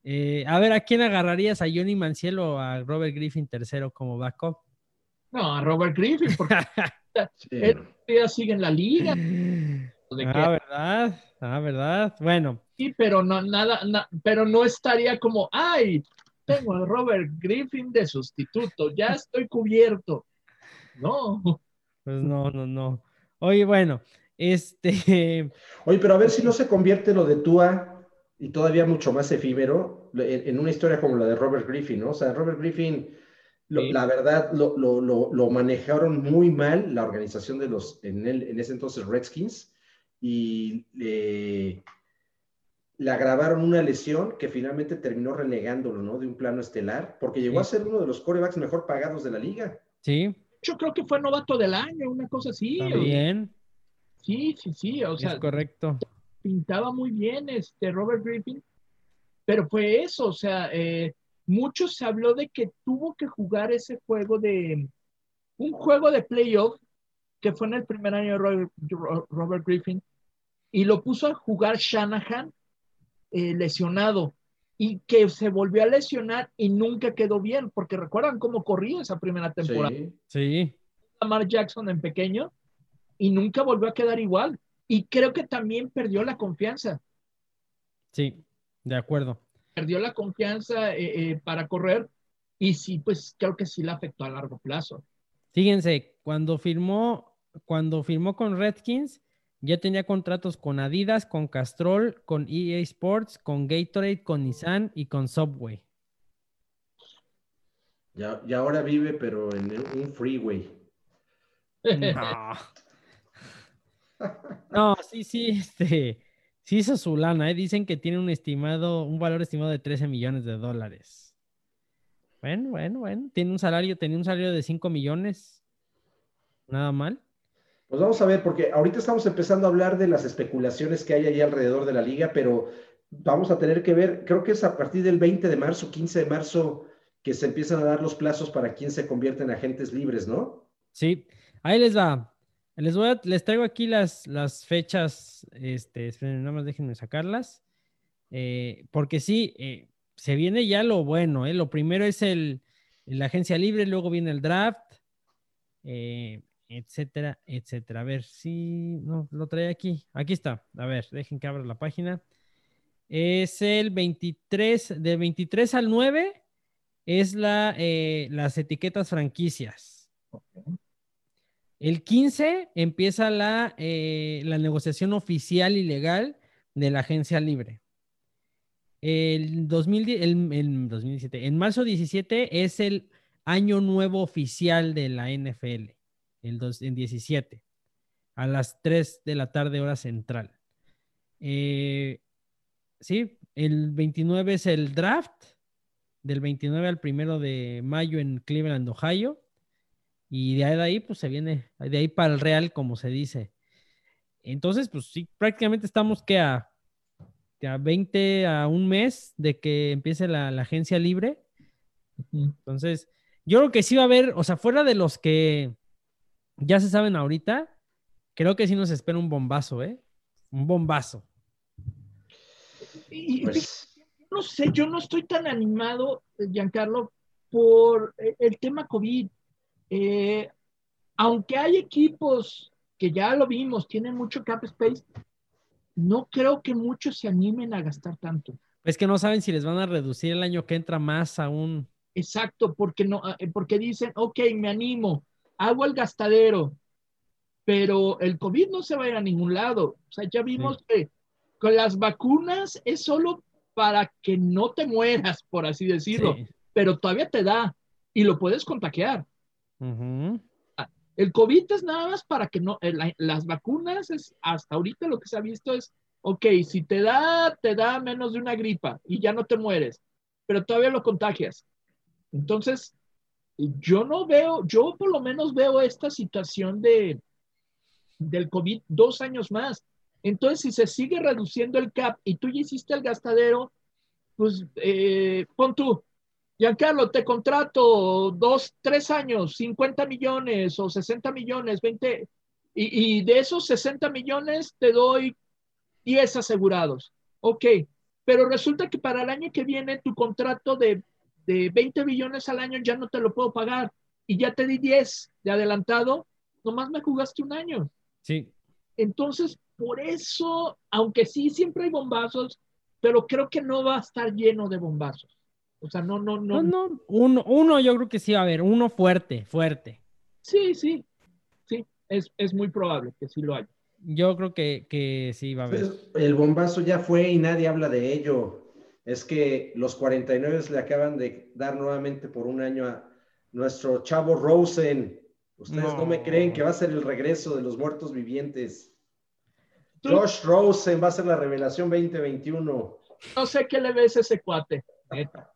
Eh, a ver, ¿a quién agarrarías? ¿A Johnny Manciel o a Robert Griffin tercero como backup? No, a Robert Griffin, porque él ya sigue en la liga. ah, ¿verdad? Ah, ¿verdad? Bueno, pero no, nada, pero no estaría como, ay, tengo a Robert Griffin de sustituto, ya estoy cubierto. No. Pues no, no, no. Oye, bueno, este. Oye, pero a ver si no se convierte lo de Tua y todavía mucho más efímero en, una historia como la de Robert Griffin, ¿no? O sea, Robert Griffin La verdad, lo, manejaron muy mal la organización de los, en, en ese entonces, Redskins, y le, le agravaron una lesión que finalmente terminó relegándolo, ¿no? De un plano estelar, porque llegó a ser uno de los corebacks mejor pagados de la liga. Sí. Yo creo que fue novato del año, una cosa así. Bien. Sí, sí, sí. O sea, es correcto. Pintaba muy bien este Robert Griffin, pero fue eso, o sea, eh, mucho se habló de que tuvo que jugar ese juego de un juego de playoff que fue en el primer año de Robert, Griffin y lo puso a jugar Shanahan eh, lesionado y que se volvió a lesionar y nunca quedó bien, porque recuerdan cómo corría esa primera temporada. Sí. sí. Lamar Jackson en pequeño y nunca volvió a quedar igual. Y creo que también perdió la confianza. Sí, de acuerdo. Perdió la confianza eh, eh, para correr y sí, pues creo que sí le afectó a largo plazo. Fíjense, cuando firmó, cuando firmó con Redskins, ya tenía contratos con Adidas, con Castrol, con EA Sports, con Gatorade, con Nissan y con Subway. Ya, y ahora vive, pero en un freeway. No. no, sí, sí, este, sí hizo su lana, ¿eh? dicen que tiene un estimado, un valor estimado de 13 millones de dólares. Bueno, bueno, bueno, tiene un salario, tenía un salario de 5 millones. Nada mal. Pues vamos a ver, porque ahorita estamos empezando a hablar de las especulaciones que hay ahí alrededor de la liga, pero vamos a tener que ver, creo que es a partir del 20 de marzo, 15 de marzo, que se empiezan a dar los plazos para quien se convierte en agentes libres, ¿no? Sí, ahí les va. Les, voy les traigo aquí las, las fechas, este, esperen, nada más déjenme sacarlas, eh, porque sí, eh, se viene ya lo bueno, ¿eh? Lo primero es el, la agencia libre, luego viene el draft. Eh, etcétera, etcétera. A ver si no lo trae aquí. Aquí está. A ver, dejen que abra la página. Es el 23, del 23 al 9 es la, eh, las etiquetas franquicias. El 15 empieza la, eh, la negociación oficial y legal de la agencia libre. El, 2000, el 2017, en marzo 17 es el año nuevo oficial de la NFL el en 17, a las 3 de la tarde hora central. Eh, sí, el 29 es el draft, del 29 al 1 de mayo en Cleveland, Ohio. Y de ahí, pues se viene, de ahí para el Real, como se dice. Entonces, pues sí, prácticamente estamos que a, a 20, a un mes de que empiece la, la agencia libre. Entonces, yo creo que sí va a haber, o sea, fuera de los que ya se saben ahorita, creo que sí nos espera un bombazo, ¿eh? Un bombazo. Y, pues no sé, yo no estoy tan animado, Giancarlo, por el tema COVID. Eh, aunque hay equipos que ya lo vimos, tienen mucho cap space, no creo que muchos se animen a gastar tanto. Es que no saben si les van a reducir el año que entra más aún. Exacto, porque no, eh, porque dicen, ok, me animo, hago el gastadero, pero el COVID no se va a ir a ningún lado. O sea, ya vimos que con las vacunas es solo para que no te mueras, por así decirlo, pero todavía te da y lo puedes contagiar. Ah, el COVID es nada más para que no, eh, las vacunas es hasta ahorita lo que se ha visto es, ok, si te da, te da menos de una gripa y ya no te mueres, pero todavía lo contagias. Entonces, yo no veo, yo por lo menos veo esta situación de, del COVID dos años más. Entonces, si se sigue reduciendo el CAP y tú ya hiciste el gastadero, pues eh, pon tú, Giancarlo, te contrato dos, tres años, 50 millones o 60 millones, 20, y, y de esos 60 millones te doy 10 asegurados. Ok, pero resulta que para el año que viene tu contrato de de 20 billones al año ya no te lo puedo pagar y ya te di 10 de adelantado, nomás me jugaste un año. Sí. Entonces, por eso, aunque sí, siempre hay bombazos, pero creo que no va a estar lleno de bombazos. O sea, no, no, no. No, no, uno, uno yo creo que sí va a haber, uno fuerte, fuerte. Sí, sí, sí, es, es muy probable que sí lo haya. Yo creo que, que sí va a haber. El bombazo ya fue y nadie habla de ello es que los 49 le acaban de dar nuevamente por un año a, nuestro chavo Rosen. Ustedes no. No. me creen que va a ser el regreso de los muertos vivientes. Josh Rosen va a ser la revelación 2021. No sé qué le ves a ese cuate. neta.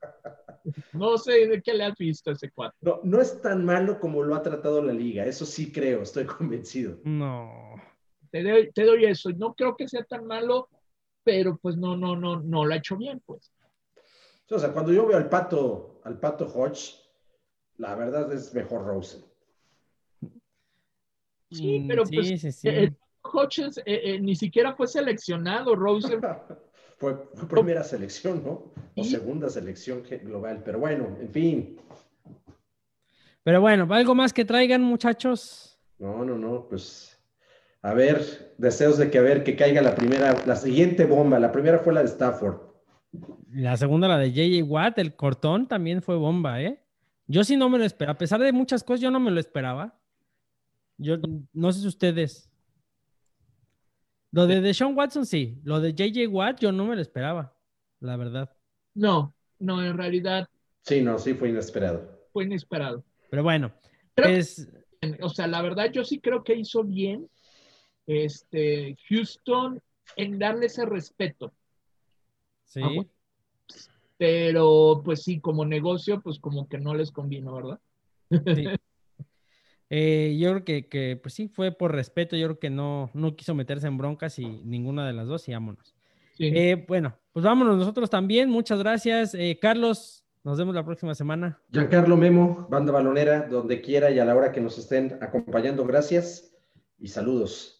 No sé de qué le has visto a ese cuate. No, no es tan malo como lo ha tratado la liga, eso sí creo, estoy convencido. No. Te doy, te doy eso. No creo que sea tan malo, pero pues no, no, no, no lo ha hecho bien, pues. O sea, cuando yo veo al pato, al pato Hodge, la verdad es mejor Rosen. Sí, Mm, pero sí, pues sí, sí. eh, Hodges eh, eh, ni siquiera fue seleccionado, Rosen. Fue, fue primera selección, ¿no? O Sí. segunda selección global, pero bueno, en fin. Pero bueno, ¿algo más que traigan, muchachos? No, no, no, pues a ver, deseos de que a ver que caiga la primera, la siguiente bomba. La primera fue la de Stafford. La segunda, la de JJ Watt, el cortón también fue bomba, ¿eh? Yo sí no me lo esperaba. A pesar de muchas cosas, yo no me lo esperaba. Yo no sé si ustedes. Lo de Deshaun Watson, sí. Lo de JJ Watt, yo no me lo esperaba, la verdad. No, no, en realidad Sí, no, sí fue inesperado. fue inesperado. Pero bueno, Creo- es. O sea, la verdad yo sí creo que hizo bien este, Houston en darle ese respeto. Sí. Ah, bueno. Pero pues sí, como negocio, pues como que no les convino, ¿verdad? sí. Eh, yo creo que, que, pues sí, fue por respeto. Yo creo que no, no quiso meterse en broncas y ninguna de las dos, y vámonos. Sí. Eh, bueno, pues vámonos nosotros también. Muchas gracias. Eh, Carlos, nos vemos la próxima semana. Giancarlo Memo, banda balonera, donde quiera y a la hora que nos estén acompañando, gracias y saludos.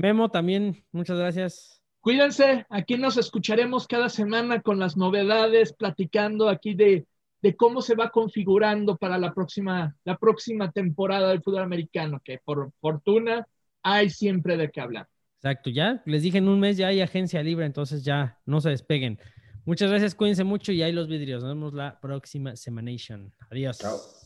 Memo, también, muchas gracias. Cuídense, aquí nos escucharemos cada semana con las novedades, platicando aquí de, de cómo se va configurando para la próxima, la próxima temporada del fútbol americano, que por fortuna hay siempre de qué hablar. Exacto, ya les dije en un mes ya hay agencia libre, entonces ya no se despeguen. Muchas gracias, cuídense mucho y ahí los vidrios. Nos vemos la próxima Semanation. Adiós. Chao.